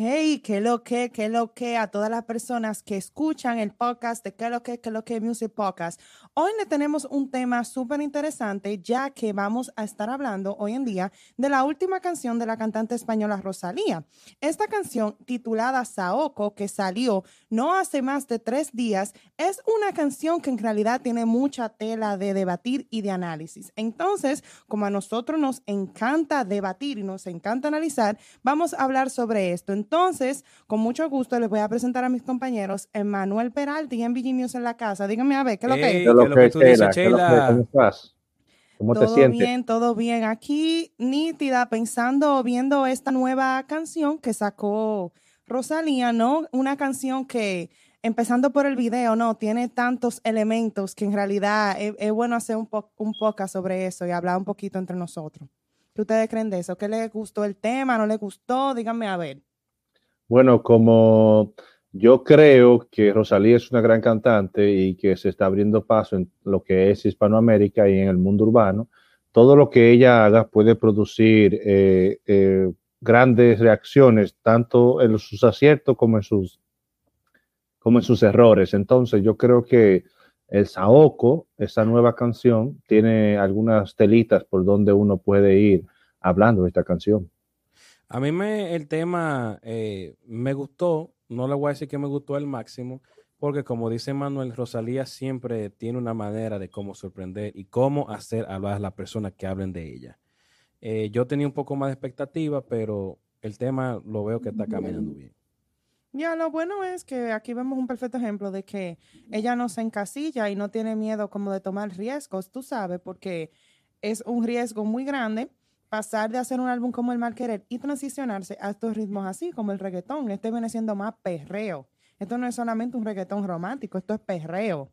Hey, qué lo que, qué lo que a todas las personas que escuchan el podcast de qué lo que, qué lo que Music Podcast. Hoy le tenemos un tema súper interesante ya que vamos a estar hablando hoy en día de la última canción de la cantante española Rosalía. Esta canción titulada Saoko que salió no hace más de tres días es una canción que en realidad tiene mucha tela de debatir y de análisis. Entonces, como a nosotros nos encanta debatir y nos encanta analizar, vamos a hablar sobre esto. Entonces, con mucho gusto les voy a presentar a mis compañeros Emanuel Peralta y MVG News en la casa. Díganme a ver, ¿qué es lo que ¿Qué es lo que tú dices, Sheila? ¿Cómo estás? ¿Cómo te todo sientes? bien, todo bien. Aquí nítida, pensando, viendo esta nueva canción que sacó Rosalía, ¿no? Una canción que, empezando por el video, ¿no? Tiene tantos elementos que en realidad es, es bueno hacer un, po un podcast sobre eso y hablar un poquito entre nosotros. ¿Qué ustedes creen de eso? ¿Qué les gustó el tema? ¿No les gustó? Díganme a ver. Bueno, como yo creo que Rosalía es una gran cantante y que se está abriendo paso en lo que es Hispanoamérica y en el mundo urbano, todo lo que ella haga puede producir eh, eh, grandes reacciones, tanto en sus aciertos como en sus, como en sus errores. Entonces, yo creo que el Saoko, esa nueva canción, tiene algunas telitas por donde uno puede ir hablando de esta canción. A mí me, el tema eh, me gustó, no le voy a decir que me gustó al máximo, porque como dice Manuel, Rosalía siempre tiene una manera de cómo sorprender y cómo hacer hablar a las personas que hablen de ella. Eh, yo tenía un poco más de expectativa, pero el tema lo veo que está caminando bien. Ya, lo bueno es que aquí vemos un perfecto ejemplo de que ella no se encasilla y no tiene miedo como de tomar riesgos, tú sabes, porque es un riesgo muy grande pasar de hacer un álbum como El Mal Querer y transicionarse a estos ritmos así, como el reggaetón. Este viene siendo más perreo. Esto no es solamente un reggaetón romántico, esto es perreo.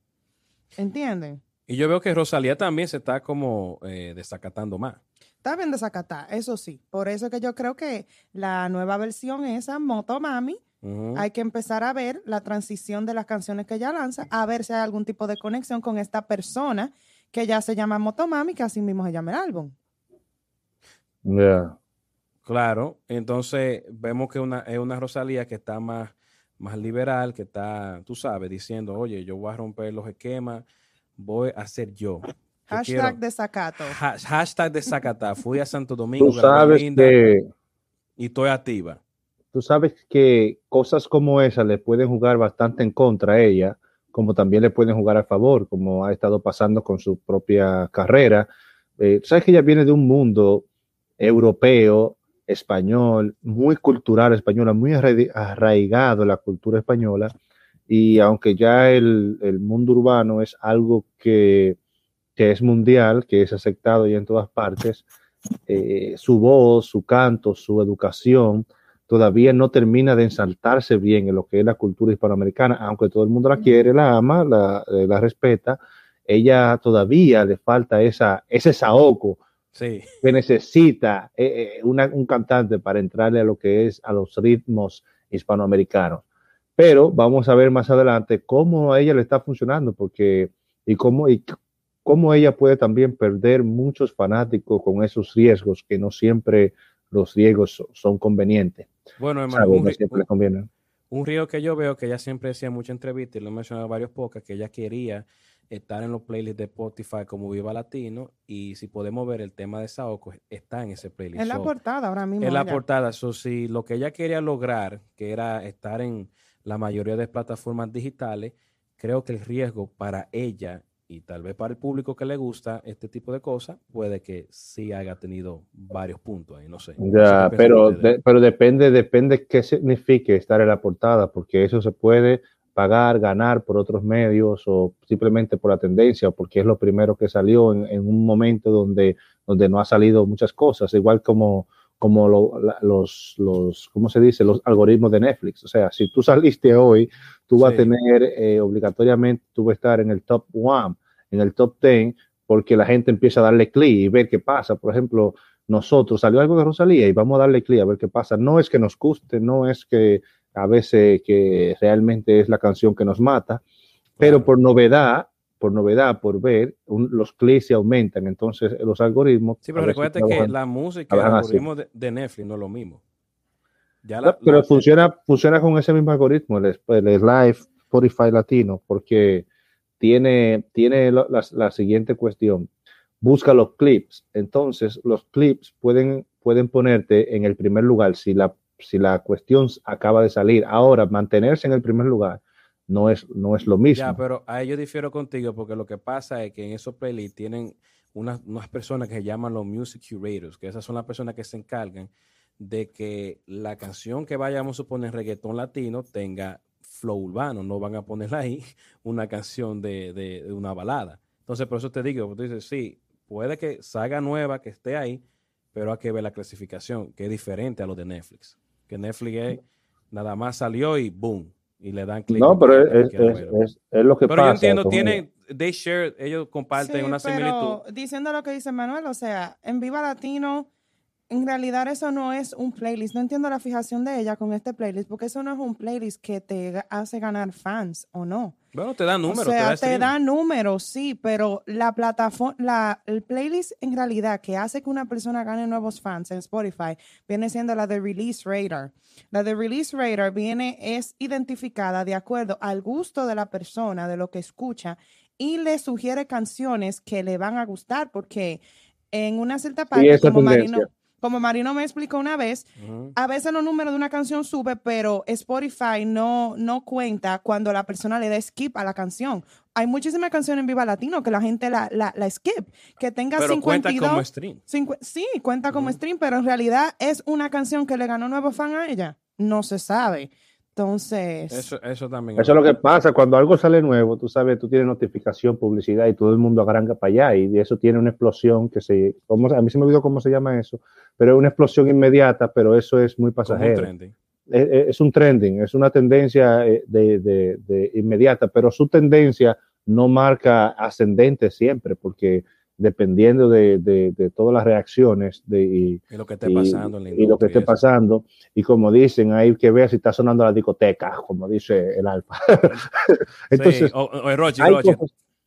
¿Entienden? Y yo veo que Rosalía también se está como eh, desacatando más. Está bien desacatar, eso sí. Por eso que yo creo que la nueva versión esa, Motomami, Ujú. hay que empezar a ver la transición de las canciones que ella lanza, a ver si hay algún tipo de conexión con esta persona que ya se llama Motomami, que así mismo se llama el álbum. Yeah. Claro, entonces vemos que una, es una Rosalía que está más, más liberal, que está, tú sabes, diciendo, oye, yo voy a romper los esquemas, voy a ser yo. Yo Hashtag desacato. Ha- hashtag de Zacatá. Fui a Santo Domingo, Tú sabes Linda, que y estoy activa. tú sabes que cosas como esas le pueden jugar bastante en contra a ella, como también le pueden jugar a favor, como ha estado pasando con su propia carrera. Eh, sabes que ella viene de un mundo europeo, español, muy cultural española, muy arraiga- arraigado la cultura española, y aunque ya el, el mundo urbano es algo que, que es mundial, que es aceptado ya en todas partes, eh, su voz, su canto, su educación, todavía no termina de ensaltarse bien en lo que es la cultura hispanoamericana, aunque todo el mundo la quiere, la ama, la, eh, la respeta, ella todavía le falta esa, ese saoco Sí, que necesita eh, eh, una- un cantante para entrarle a lo que es a los ritmos hispanoamericanos. Pero vamos a ver más adelante cómo a ella le está funcionando, porque y cómo, y cómo ella puede también perder muchos fanáticos con esos riesgos que no siempre los riesgos so- son convenientes. bueno, hermano, un, conviene. un río que yo veo que ella siempre decía en muchas entrevistas, y lo he mencionado en varios podcasts, que ella quería estar en los playlists de Spotify como Viva Latino, y si podemos ver el tema de Saoko, está en ese playlist. Es la So, portada ahora mismo. en la portada, so, si lo que ella quería lograr, que era estar en la mayoría de plataformas digitales, creo que el riesgo para ella y tal vez para el público que le gusta este tipo de cosas, puede que sí haya tenido varios puntos ahí, no sé. No sé Ya, pero, de- pero depende, depende qué signifique estar en la portada, porque eso se puede pagar, ganar por otros medios o simplemente por la tendencia, o porque es lo primero que salió en, en un momento donde, donde no ha salido muchas cosas, igual como, como lo- los, los, ¿cómo se dice? Los algoritmos de Netflix. O sea, si tú saliste hoy, tú vas Sí. a tener eh, obligatoriamente, tú vas a estar en el top one, en el top ten, porque la gente empieza a darle clic y ver qué pasa. Por ejemplo, nosotros salió algo de Rosalía y vamos a darle clic a ver qué pasa. No es que nos guste, no es que a veces que realmente es la canción que nos mata, pero por novedad, por novedad, por ver, un- los clics se aumentan, entonces los algoritmos. Sí, pero recuerda que la música, el algoritmo de, de Netflix no es lo mismo. Ya la- pero la- funciona, funciona con ese mismo algoritmo, el, el Live Spotify Latino, porque tiene, tiene la, la- la siguiente cuestión. Busca los clips. Entonces, los clips pueden, pueden ponerte en el primer lugar si la, si la cuestión acaba de salir. Ahora, mantenerse en el primer lugar no es, no es lo mismo. Ya, pero ahí yo difiero contigo porque lo que pasa es que en esos playlists tienen unas, unas personas que se llaman los music curators, que esas son las personas que se encargan de que la canción que vayamos a poner reggaetón latino tenga flow urbano, no van a ponerla ahí una canción de, de- de una balada. Entonces, por eso te digo, tú dices, sí, puede que salga nueva, que esté ahí, pero hay que ver la clasificación, que es diferente a lo de Netflix. Que Netflix es, nada más salió y boom, y le dan clic. no, en pero es, es- verlo. es- es lo que Pero pasa. yo entiendo, tienen, they share, ellos comparten Sí, una similitud. pero diciendo lo que dice Manuel, o sea, en Viva Latino, en realidad eso no es un playlist. No entiendo la fijación de ella con este playlist, porque eso no es un playlist que te hace ganar fans o no. Bueno, te dan números, o sea, te te, da, da números, sí, pero la plataforma, la, el playlist en realidad que hace que una persona gane nuevos fans en Spotify viene siendo la de Release Radar. La de Release Radar viene, es identificada de acuerdo al gusto de la persona, de lo que escucha, y le sugiere canciones que le van a gustar, porque en una cierta parte, como tendencia. Marino, como Marino me explicó una vez, a veces los números de una canción sube, pero Spotify no, no cuenta cuando la persona le da skip a la canción. Hay muchísimas canciones en Viva Latino que la gente la, la, la skip, que tenga Pero cuenta 52. como stream. cincu- sí, cuenta como stream, pero en realidad es una canción que le ganó nuevo fan a ella. No se sabe. Entonces, Eso, eso también. Eso es lo que pasa cuando algo sale nuevo, tú sabes, tú tienes notificación, publicidad y todo el mundo arranca para allá y de eso tiene una explosión que se, ¿cómo se- a mí se me olvidó cómo se llama eso, pero es una explosión inmediata, pero eso es muy como un pasajero. trending. Es, un trending, es una tendencia eh, de, de- de inmediata, pero su tendencia no marca ascendente siempre, porque dependiendo de, de- de todas las reacciones de, y, Y lo que esté y- pasando en la y lo que esté pasando. Y como dicen, hay que ver si está sonando la discoteca, como dice el Alfa. Entonces, Sí, o, o Rochi, cosas-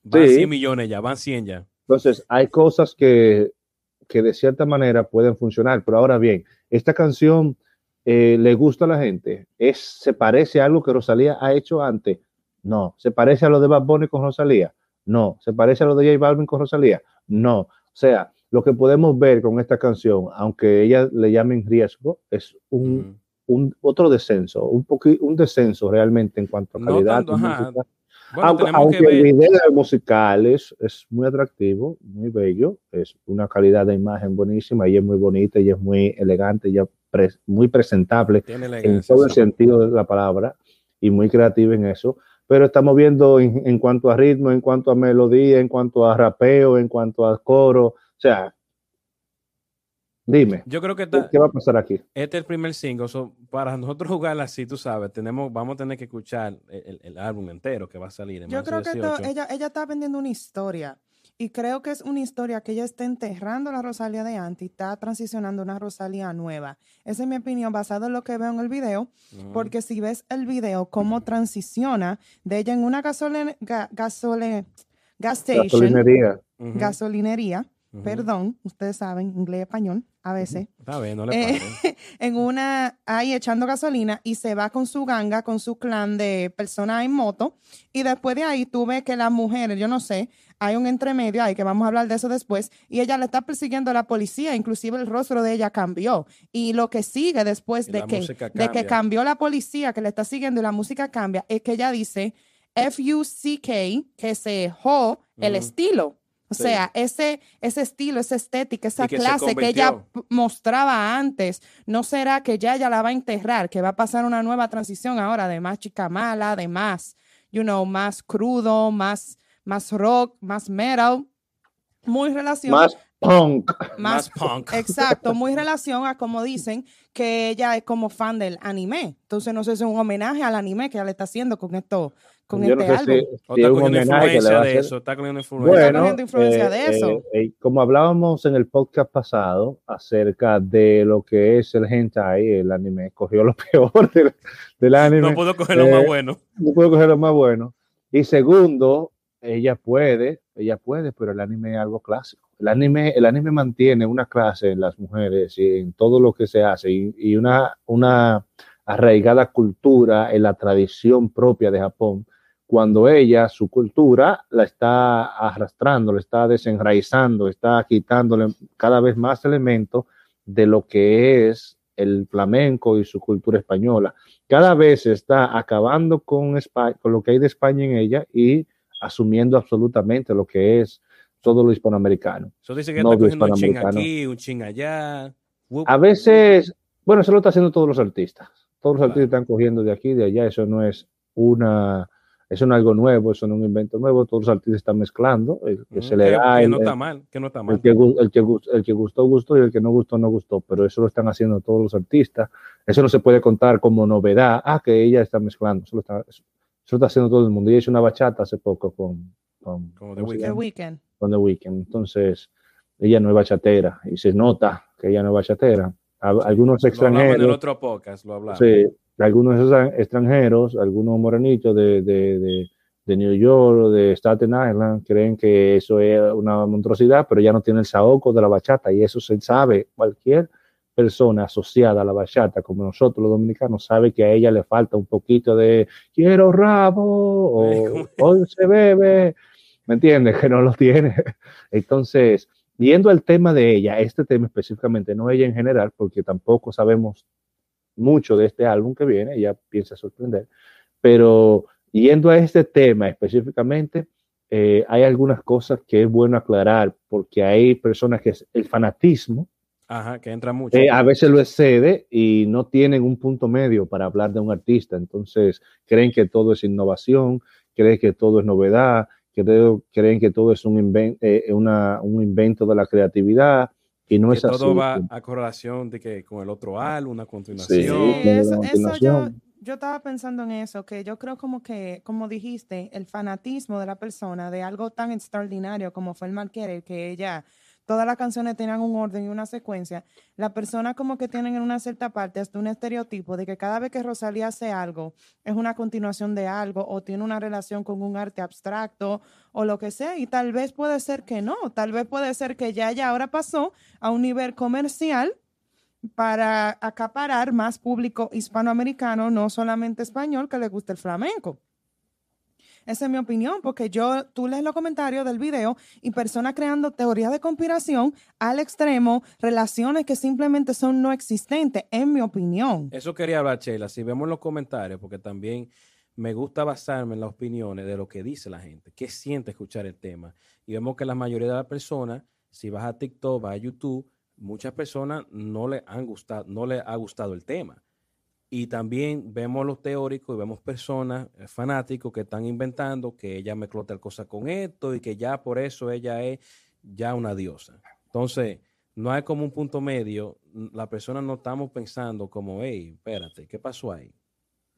van sí. 100 millones ya, van 100 ya. entonces, hay cosas que, que de cierta manera pueden funcionar. Pero ahora bien, esta canción eh, le gusta a la gente. ¿Es, ¿Se parece a algo que Rosalía ha hecho antes? No. ¿Se parece a lo de Bad Bunny con Rosalía? No. ¿Se parece a lo de J Balvin con Rosalía? No. O sea, lo que podemos ver con esta canción, aunque ella le llamen riesgo, es un, un otro descenso, un un descenso realmente en cuanto a No calidad. tanto. Bueno, aunque aunque que el video musical es, es muy atractivo, muy bello, es una calidad de imagen buenísima, ella es muy bonita, ella es muy elegante, es muy presentable Tiene en todo el sentido de la palabra y muy creativa en eso. Pero estamos viendo en, en cuanto a ritmo, en cuanto a melodía, en cuanto a rapeo, en cuanto a coro, o sea, dime, Yo creo que ¿qué, está, qué va a pasar aquí? este es el primer single. so, para nosotros jugarla así, tú sabes, tenemos, vamos a tener que escuchar el, el- el álbum entero que va a salir en yo creo que esto- 18. ella, ella está vendiendo una historia. Y creo que es una historia que ella está enterrando la Rosalía de antes y está transicionando a una Rosalía nueva. Esa es mi opinión basada en lo que veo en el video. Ujú. Porque si ves el video, cómo transiciona de ella en una gasolina, ga- gasole- gas station, Gasolinería. Perdón, ustedes saben, inglés español, a veces, Está bien, no le Eh, en una, ahí echando gasolina y se va con su ganga, con su clan de personas en moto. Y después de ahí tú ves que las mujeres, yo no sé, hay un entremedio ahí que vamos a hablar de eso después. Y ella le está persiguiendo a la policía, inclusive el rostro de ella cambió. Y lo que sigue después Y de que, de que cambió la policía que le está siguiendo y la música cambia, es que ella dice F-U-C-K, que se jo el estilo. O Sí. sea, ese, ese estilo, esa estética, esa que se clase que ella mostraba antes, ¿no será que ya ella la va a enterrar? Que va a pasar una nueva transición ahora de más chica mala, de más, you know, más crudo, más, más rock, más metal. Muy relación. Más punk. Más punk. Exacto, muy relación a como dicen que ella es como fan del anime. Entonces, no sé si es un homenaje al anime que ella le está haciendo con esto, con Yo no este sé álbum. si, O si está cogiendo homenaje que le influencia va a de eso. Está cogiendo influencia. Está Bueno, cogiendo influencia de eso. eh, eh, como hablábamos en el podcast pasado acerca de lo que es el hentai, el anime, cogió lo peor del, del anime. no puedo coger lo eh, más bueno. no puedo coger lo más bueno. Y segundo, ella puede, ella puede, pero el anime es algo clásico. el anime, el anime mantiene una clase en las mujeres y en todo lo que se hace y, una, una arraigada cultura en la tradición propia de Japón, cuando ella, su cultura, la está arrastrando, la está desenraizando, está quitándole cada vez más elementos de lo que es el flamenco y su cultura española. Cada vez está acabando con, con lo que hay de España en ella y asumiendo absolutamente lo que es todo lo hispanoamericano. Eso dice que está cogiendo un ching aquí, un ching allá. A veces, bueno, eso lo están haciendo todos los artistas. Todos los artistas están cogiendo de aquí, de allá. Eso no es una, eso no es algo nuevo, eso no es un invento nuevo. Todos los artistas están mezclando. El que se le da. Que no está mal, que no está mal. El que, el, que, el que gustó, gustó y el que no gustó, no gustó. Pero eso lo están haciendo todos los artistas. Eso no se puede contar como novedad. Ah, que ella está mezclando. Eso lo está, eso lo está haciendo todo el mundo. Y hizo una bachata hace poco con, con, The Weeknd. Con The Weeknd. Entonces, ella no es bachatera y se nota que ella no es bachatera. Algunos extranjeros. en el otro podcast lo hablamos. Sí, algunos extranjeros, algunos morenitos de, de, de, de, New York de Staten Island creen que eso es una monstruosidad, pero ya no tiene el saoco de la bachata y eso se sabe. Cualquier persona asociada a la bachata, como nosotros los dominicanos, sabe que a ella le falta un poquito de quiero rabo o hoy se bebe, ¿me entiendes? Que no lo tiene. Entonces, viendo el tema de ella, este tema específicamente, no ella en general, porque tampoco sabemos mucho de este álbum que viene, ella piensa sorprender, pero yendo a este tema específicamente, eh, hay algunas cosas que es bueno aclarar, porque hay personas que es el fanatismo, Ajá, que entra mucho. Eh, a veces lo excede y no tienen un punto medio para hablar de un artista. Entonces, creen que todo es innovación, creen que todo es novedad, creen que todo es un, eh, una, un invento de la creatividad. Y no es todo así. Todo va a correlación de que con el otro álbum, una continuación. Sí, eso, eso yo, yo estaba pensando en eso, que yo creo como que, como dijiste, el fanatismo de la persona de algo tan extraordinario como fue el Marquere, que ella todas las canciones tenían un orden y una secuencia, la persona como que tienen en una cierta parte hasta un estereotipo de que cada vez que Rosalía hace algo es una continuación de algo o tiene una relación con un arte abstracto o lo que sea y tal vez puede ser que no, tal vez puede ser que ya ya ahora pasó a un nivel comercial para acaparar más público hispanoamericano, no solamente español, que le guste el flamenco. Esa es mi opinión, porque yo, tú lees los comentarios del video y personas creando teorías de conspiración al extremo, relaciones que simplemente son no existentes, en mi opinión. Eso quería hablar, Sheila. Si vemos los comentarios, porque también me gusta basarme en las opiniones de lo que dice la gente, qué siente escuchar el tema. Y vemos que la mayoría de las personas, si vas a TikTok, vas a YouTube, muchas personas no le han gustado, no le ha gustado el tema. Y también vemos los teóricos y vemos personas eh, fanáticos que están inventando que ella mezcló tal cosa con esto y que ya por eso ella es ya una diosa. Entonces, no hay como un punto medio. La persona no estamos pensando como, hey, espérate, ¿qué pasó ahí?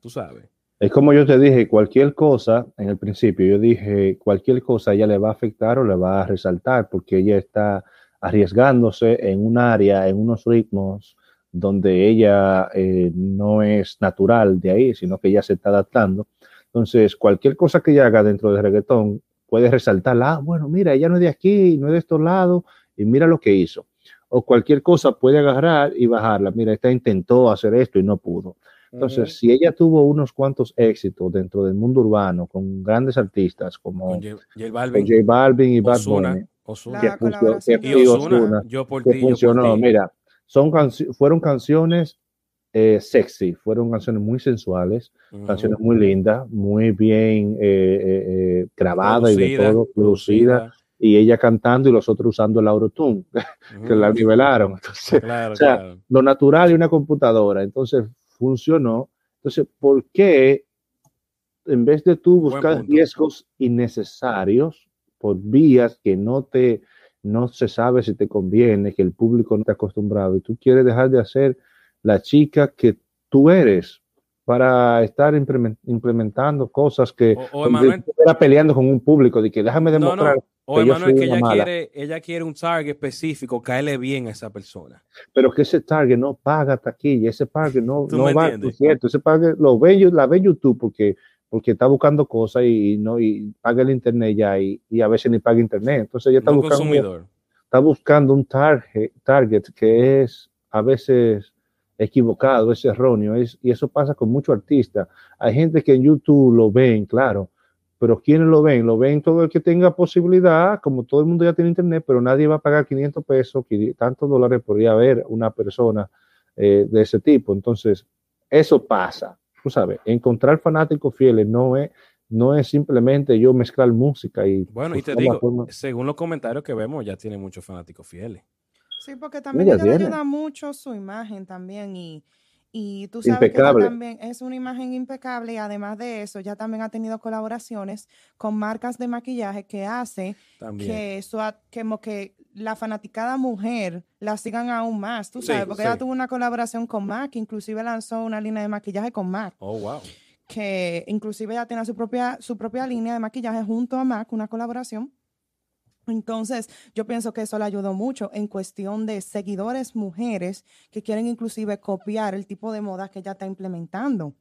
Tú sabes. Es como yo te dije, cualquier cosa, en el principio, yo dije, cualquier cosa ella le va a afectar o le va a resaltar porque ella está arriesgándose en un área, en unos ritmos donde ella eh, no es natural de ahí, sino que ella se está adaptando. Entonces, cualquier cosa que ella haga dentro de reggaetón puede resaltar, ah, bueno, mira, ella no es de aquí, no es de estos lados, y mira lo que hizo. O cualquier cosa puede agarrar y bajarla. Mira, esta intentó hacer esto y no pudo. Entonces, si ella tuvo unos cuantos éxitos dentro del mundo urbano con grandes artistas como J, Balvin, Balvin, y Bad Bunny, que, funcionó, yo por ti, funcionó. Mira, son fueron canciones eh, sexy, fueron canciones muy sensuales, canciones muy lindas, muy bien eh, eh, grabadas y de todo, producida, y ella cantando y los otros usando el autotune, que la nivelaron. Entonces, o sea, lo natural y una computadora, entonces funcionó. Entonces, ¿por qué en vez de tú buscar riesgos innecesarios por vías que no te no se sabe si te conviene, que el público no está acostumbrado y tú quieres dejar de hacer la chica que tú eres para estar implementando cosas que o, peleando con un público de que déjame demostrar o que que ella quiere, ella quiere un target específico, caerle bien a esa persona. Pero que ese target no paga taquilla, ese target no, no va, cierto, ese target lo ve, la ve YouTube porque porque está buscando cosas y, no y paga el internet ya y, y, a veces ni paga internet. Entonces ella está buscando está buscando un target, target que es a veces equivocado, es erróneo, es, y eso pasa con muchos artistas. Hay gente que en YouTube lo ven, claro, pero ¿quiénes lo ven? Lo ven todo el que tenga posibilidad, como todo el mundo ya tiene internet, pero nadie va a pagar 500 pesos, tantos dólares por ir a ver una persona eh, de ese tipo. Entonces, eso pasa, tú sabes, encontrar fanáticos fieles no es, no es simplemente yo mezclar música y... Bueno, y te digo, según los comentarios que vemos, ya tiene muchos fanáticos fieles. Sí, porque también ella ayuda mucho su imagen también y, y tú sabes que también es una imagen impecable y además de eso ya también ha tenido colaboraciones con marcas de maquillaje que hace que, eso, como que la fanaticada mujer la sigan aún más, tú sabes, porque ella tuvo una colaboración con MAC, inclusive lanzó una línea de maquillaje con MAC. Oh, wow. Que inclusive ella tiene su propia, su propia línea de maquillaje junto a MAC, una colaboración. Entonces, yo pienso que eso le ayudó mucho en cuestión de seguidores mujeres que quieren inclusive copiar el tipo de moda que ella está implementando.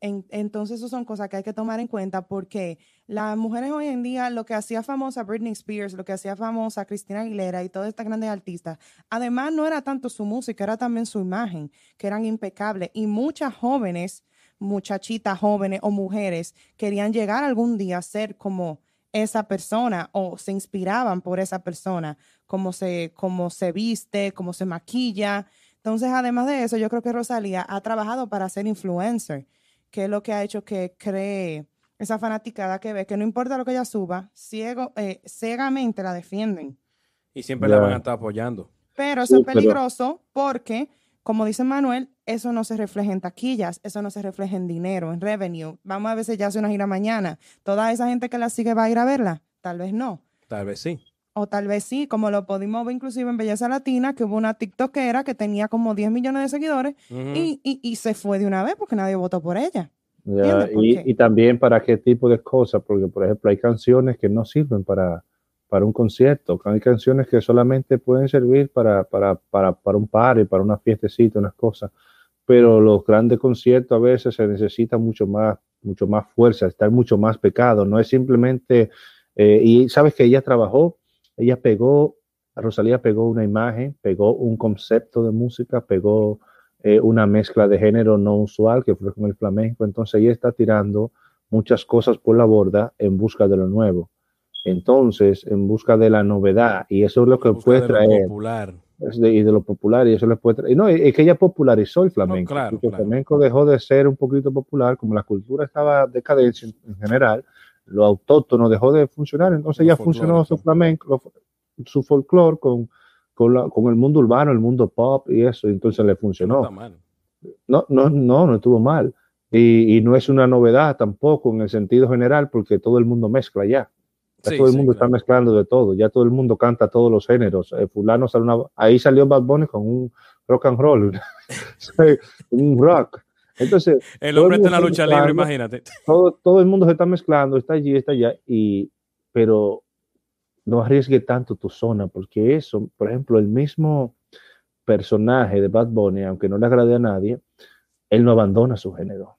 entonces, eso son cosas que hay que tomar en cuenta porque las mujeres hoy en día, lo que hacía famosa Britney Spears, lo que hacía famosa Cristina Aguilera y todas estas grandes artistas, además no era tanto su música, era también su imagen, que eran impecables. Y muchas jóvenes, muchachitas jóvenes o mujeres querían llegar algún día a ser como esa persona o se inspiraban por esa persona, cómo se, cómo se viste, cómo se maquilla. Entonces, además de eso, yo creo que Rosalía ha trabajado para ser influencer, que es lo que ha hecho que cree esa fanaticada que ve que no importa lo que ella suba, ciego, eh, ciegamente la defienden. Y siempre la van a estar apoyando. Pero eso es peligroso porque como dice Manuel, eso no se refleja en taquillas, eso no se refleja en dinero, en revenue. Vamos a ver si ya hace una gira mañana. Toda esa gente que la sigue va a ir a verla. Tal vez no. Tal vez sí. O tal vez sí, como lo pudimos ver inclusive en Belleza Latina, que hubo una TikTokera que tenía como 10 millones de seguidores y, se fue de una vez porque nadie votó por ella. y, y, también para qué tipo de cosas, porque por ejemplo hay canciones que no sirven para, para un concierto. Hay canciones que solamente pueden servir para, para, para, para un party, para una fiestecita, unas cosas. Pero los grandes conciertos a veces se necesita mucho más, mucho más fuerza, estar mucho más pecado. No es simplemente, eh, y sabes que ella trabajó, ella pegó, Rosalía pegó una imagen, pegó un concepto de música, pegó eh, una mezcla de género no usual que fue con el flamenco. Entonces ella está tirando muchas cosas por la borda en busca de lo nuevo. Entonces, en busca de la novedad, y eso es lo que puede traer. Popular. y de lo popular, y eso le puede traer. No, es que ella popularizó el flamenco. el flamenco dejó de ser un poquito popular, como la cultura estaba decadencia en, general, lo autóctono dejó de funcionar, entonces ya funcionó su flamenco, su folclore con, con, con, el mundo urbano, el mundo pop y eso, entonces le funcionó. No, no, no, no estuvo mal. Y, y, no es una novedad tampoco en el sentido general, porque todo el mundo mezcla ya todo el mundo está mezclando de todo, ya todo el mundo canta todos los géneros. Eh, fulano ahí salió Bad Bunny con un rock and roll, un rock. Entonces, el hombre está en la lucha libre, imagínate. Todo, todo el mundo se está mezclando, está allí, está allá, y, pero no arriesgue tanto tu zona, porque eso, por ejemplo, el mismo personaje de Bad Bunny, aunque no le agrade a nadie, él no abandona su género.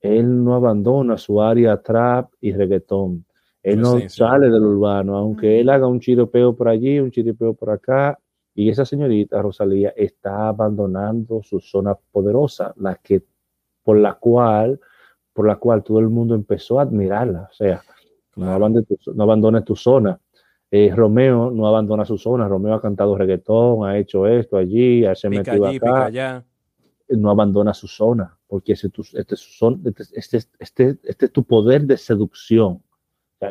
Él no abandona su área trap y reggaetón él no sale del urbano, aunque él haga un chiropeo por allí, un chiropeo por acá. Y esa señorita Rosalía está abandonando su zona poderosa, la que por la cual, por la cual todo el mundo empezó a admirarla. O sea, no, abandones tu, no abandones tu zona. Eh, Romeo no abandona su zona. Romeo ha cantado reggaetón, ha hecho esto allí, se metido acá. No abandona su zona, porque ese, este, este, este, este es tu poder de seducción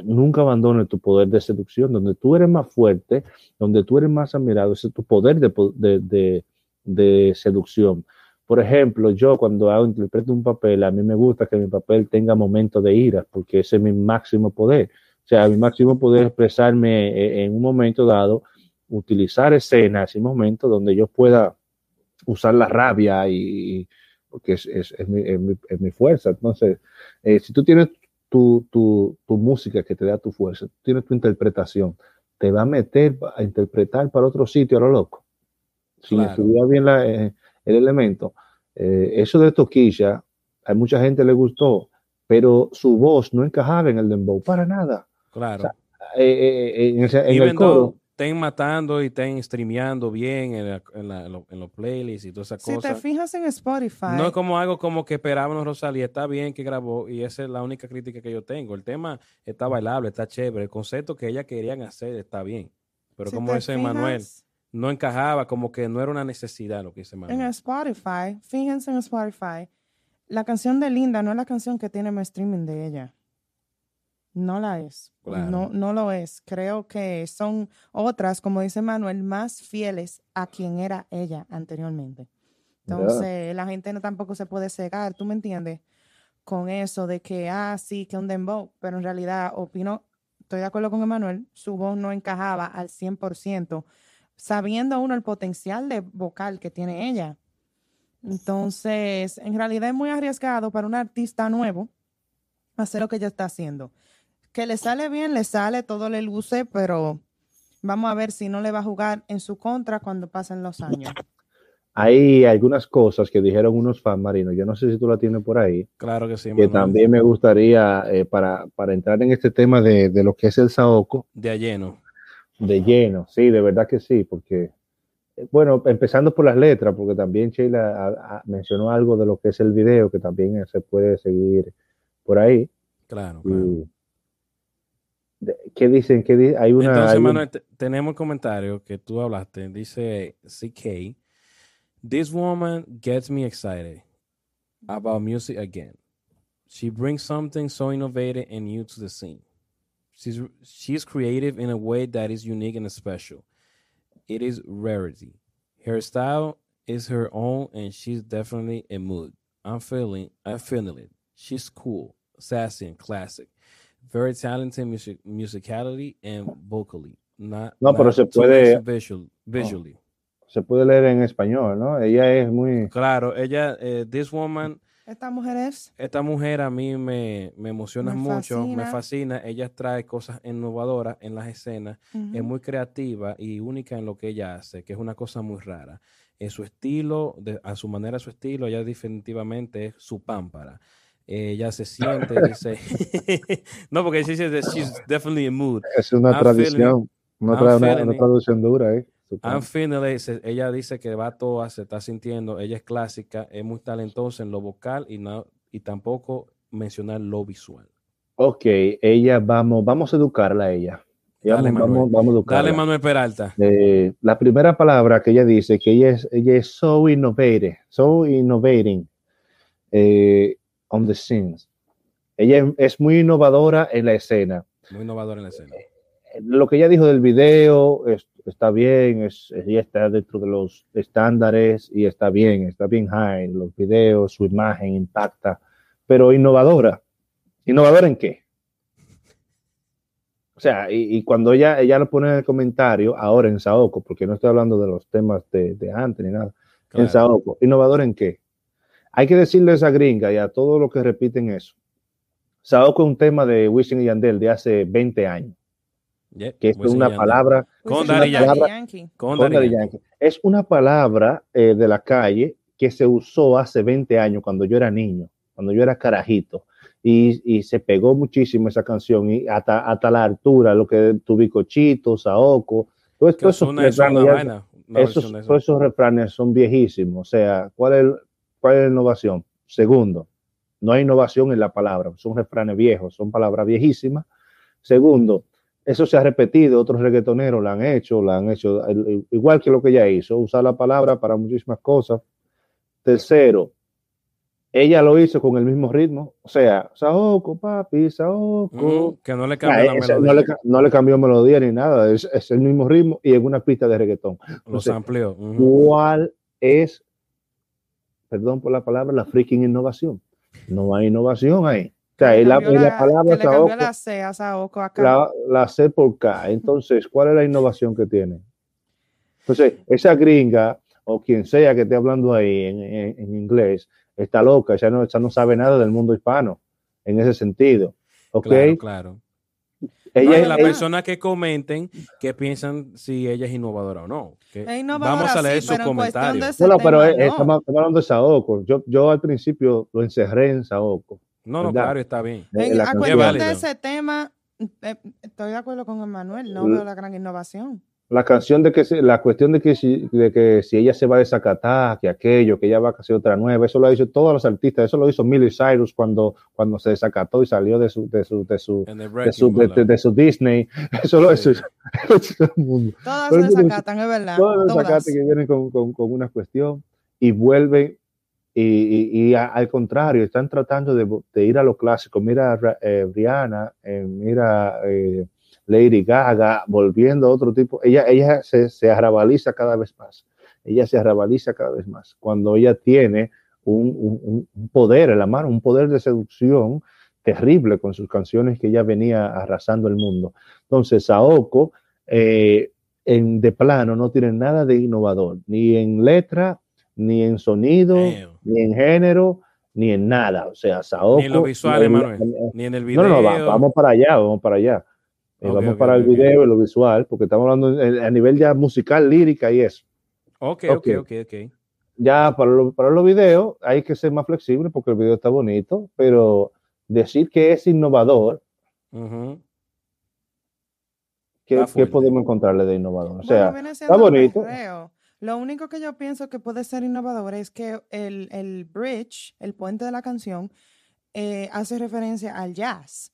nunca abandones tu poder de seducción, donde tú eres más fuerte, donde tú eres más admirado, ese es tu poder de, de, seducción. Por ejemplo, yo cuando hago, interpreto un papel, a mí me gusta que mi papel tenga momentos de ira, porque ese es mi máximo poder. O sea, mi máximo poder expresarme e, en un momento dado, utilizar escenas y momentos donde yo pueda usar la rabia y, porque es, es, es, mi, es mi, fuerza. Entonces, eh, si tú tienes tu, tu, tu, música que te da tu fuerza, tienes tu interpretación, te va a meter a interpretar para otro sitio a lo loco. Si estudiar bien la, eh, el elemento. Eh, eso de Toquilla, a mucha gente le gustó, pero su voz no encajaba en el dembow para nada. Claro. Eh, en, el, coro, estén matando y estén streameando bien en, la- en la- en lo- en los playlists y todas esas Si te cosas. fijas en Spotify, No es como algo como que esperábamos Rosalía, está bien que grabó y esa es la única crítica que yo tengo. El tema está bailable, está chévere, el concepto que ella querían hacer está bien. Pero si como te dice Manuel, fijas no encajaba, como que no era una necesidad lo que dice En Manuel. Spotify, fíjense en Spotify, la canción de Linda no es la canción que tiene más streaming de ella. No la es. Claro. No, no lo es. Creo que son otras, como dice Manuel, más fieles a quien era ella anteriormente. Entonces, la gente no tampoco se puede cegar, ¿tú me entiendes? Con eso de que, ah, sí, que un dembow, pero en realidad opino, estoy de acuerdo con Emanuel, su voz no encajaba al 100%, sabiendo uno el potencial de vocal que tiene ella. Entonces, en realidad es muy arriesgado para un artista nuevo hacer lo que ella está haciendo. Que le sale bien, le sale, todo le luce, pero vamos a ver si no le va a jugar en su contra cuando pasen los años. Hay algunas cosas que dijeron unos fans marinos, yo no sé si tú la tienes por ahí, Claro que sí, que Manuel. también me gustaría, eh, para, para entrar en este tema de, de lo que es el Saoko, De a lleno. de lleno, sí, de verdad que sí, porque, eh, bueno, empezando por las letras, porque también Sheila a- a- mencionó algo de lo que es el video, que también se puede seguir por ahí. Claro, claro. Y, ¿Qué dicen? ¿Qué di- hay una, Entonces, hay un- Manuel, tenemos el comentario que tú hablaste. Dice CK, This woman gets me excited about music again. She brings something so innovative and new to the scene. She's, she's creative in a way that is unique and special. It is rarity. Her style is her own and she's definitely a mood. I'm feeling, I'm feeling it. She's cool, sassy, and classic. Very talented music, musicality and vocally. Not, No, pero not se too puede- visual, visually. se puede leer en español, ¿no? Ella es muy... Claro, ella, eh, this woman, Esta mujer es esta mujer a mí me, me emociona Me mucho, me fascina. fascina. Ella trae cosas innovadoras en las escenas, es ujú, muy creativa y única en lo que ella hace, que es una cosa muy rara. En su estilo, de- a su manera, su estilo, ella definitivamente es su pámpara. Ella se siente, dice, no, porque says that she's definitely in mood. Es una tradición, una, tra- una- una traducción dura, ¿eh? I'm feeling Ella dice que va toda, se está sintiendo, ella es clásica, es muy talentosa en lo vocal y, no, y tampoco mencionar lo visual. Ok, ella, vamos, vamos a educarla a ella. Dale, vamos, Manuel. vamos, vamos a educarla. Dale, Manuel Peralta. Eh, la primera palabra que ella dice, que ella es, ella es so innovative, so innovating eh, on the scenes. Ella es- muy innovadora en la escena. Muy innovador en la escena. Lo que ella dijo del video es- está bien, es, ella está dentro de los estándares y está bien, está bien high. Los videos, su imagen impacta, pero innovadora. ¿Innovadora en qué? O sea, y, y cuando ella, ella lo pone en el comentario, ahora en Saoko, porque no estoy hablando de los temas de, de antes ni nada, en Claro. Saoko, ¿innovador en qué? Hay que decirle a esa gringa y a todos los que repiten eso. Saoko es un tema de Wisin y Yandel de hace 20 años, Yeah, que es una Yandel. palabra Con Daddy y Yankee. Yankee. Con Daddy Yankee. Es una palabra eh, de la calle que se usó hace 20 años cuando yo era niño, cuando yo era carajito. Y, y se pegó muchísimo esa canción y hasta, hasta la altura, lo que tu bicochito, Saoko, todo esos refranes esos, esos refranes son viejísimos. O sea, ¿cuál es, ¿cuál es la innovación? Segundo, no hay innovación en la palabra, son refranes viejos, son palabras viejísimas. Segundo, eso se ha repetido, otros reggaetoneros lo han hecho, lo han hecho igual que lo que ella hizo, usar la palabra para muchísimas cosas. Tercero, ella lo hizo con el mismo ritmo, o sea, Saoko, papi, Saoko. Ujú, que no le cambia la melodía. no, le, ca- no le cambió melodía ni nada, es, es el mismo ritmo y en una pista de reggaetón. Los amplió. ¿Cuál es, perdón por la palabra, la freaking innovación? No hay innovación ahí. O sea, la, palabra Saoko, la C a Saoko acá. la, la C por K. Entonces, ¿cuál es la innovación que tiene? Entonces, esa gringa o quien sea que esté hablando ahí en, en- en inglés está loca, ella no, ella no sabe nada del mundo hispano en ese sentido. ¿Ok? Claro, claro. Ella, No, es- las ella- personas que comenten que piensan si ella es innovadora o no. que Es innovadora, vamos a leer sí, sus comentarios. Bueno, pero tema, eh, no. estamos, estamos hablando de Saoko. Yo, yo al principio lo encerré en Saoko. No, no, claro, está bien. en la a cuestión de ese tema, eh, estoy de acuerdo con Emanuel, no veo la gran innovación. La canción de que la cuestión de que, si, de que si ella se va a desacatar, que aquello, que ella va a hacer otra nueva, eso lo ha dicho todos los artistas, eso lo hizo Miley Cyrus cuando, cuando se desacató y salió de su, de su, de su, de su, de, su Disney, eso lo hizo todo el mundo. Todas se desacatan, es verdad. Todas se desacatan que vienen con, con, con, una cuestión y vuelven y, y, al contrario, están tratando de, de, ir a lo clásico. Mira eh, Rihanna, eh, mira eh, Lady Gaga, volviendo a otro tipo. Ella, ella se, se arrabaliza cada vez más. Ella se arrabaliza cada vez más. Cuando ella tiene un, un, poder en la mano, un poder de seducción terrible con sus canciones que ella venía arrasando el mundo. Entonces, Saoko, eh, en, de plano, no tiene nada de innovador, ni en letra, ni en sonido, ni en género, ni en nada. O sea, Saoko. Ni en lo visual, Manuel. Ni en el video. No, no, vamos para allá, vamos para allá. Eh, vamos para el video y lo visual, porque estamos hablando a nivel ya musical, lírica y eso. Ok, ok, ok, ok. Ya para, para los videos hay que ser más flexible porque el video está bonito, pero decir que es innovador, ¿qué, podemos encontrarle de innovador? O sea, está bonito. Lo único que yo pienso que puede ser innovador es que el, el bridge, el puente de la canción, eh, hace referencia al jazz.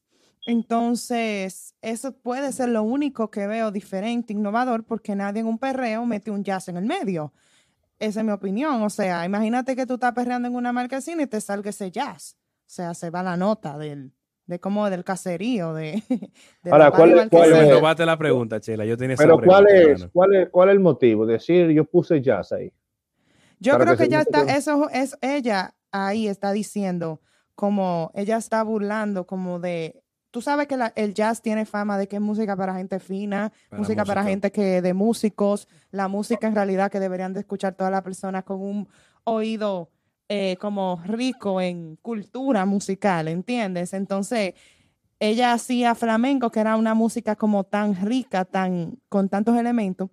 Entonces, eso puede ser lo único que veo diferente, innovador, porque nadie en un perreo mete un jazz en el medio. Esa es mi opinión. O sea, imagínate que tú estás perreando en una marquesina y te salga ese jazz. O sea, se va la nota del, de como del caserío, de, Ahora, ¿cuál, es, cuál la pregunta, Chela. Yo tenía Pero ¿cuál es, cuál es, cuál es el motivo? Decir, yo puse jazz ahí. Yo creo que, ya está, eso es ella ahí está diciendo como ella está burlando como de tú sabes que el jazz tiene fama de que es música para gente fina, música, para gente que de músicos, la música en realidad que deberían de escuchar todas las personas con un oído eh, como rico en cultura musical, ¿entiendes? Entonces, ella hacía flamenco, que era una música como tan rica, tan con tantos elementos,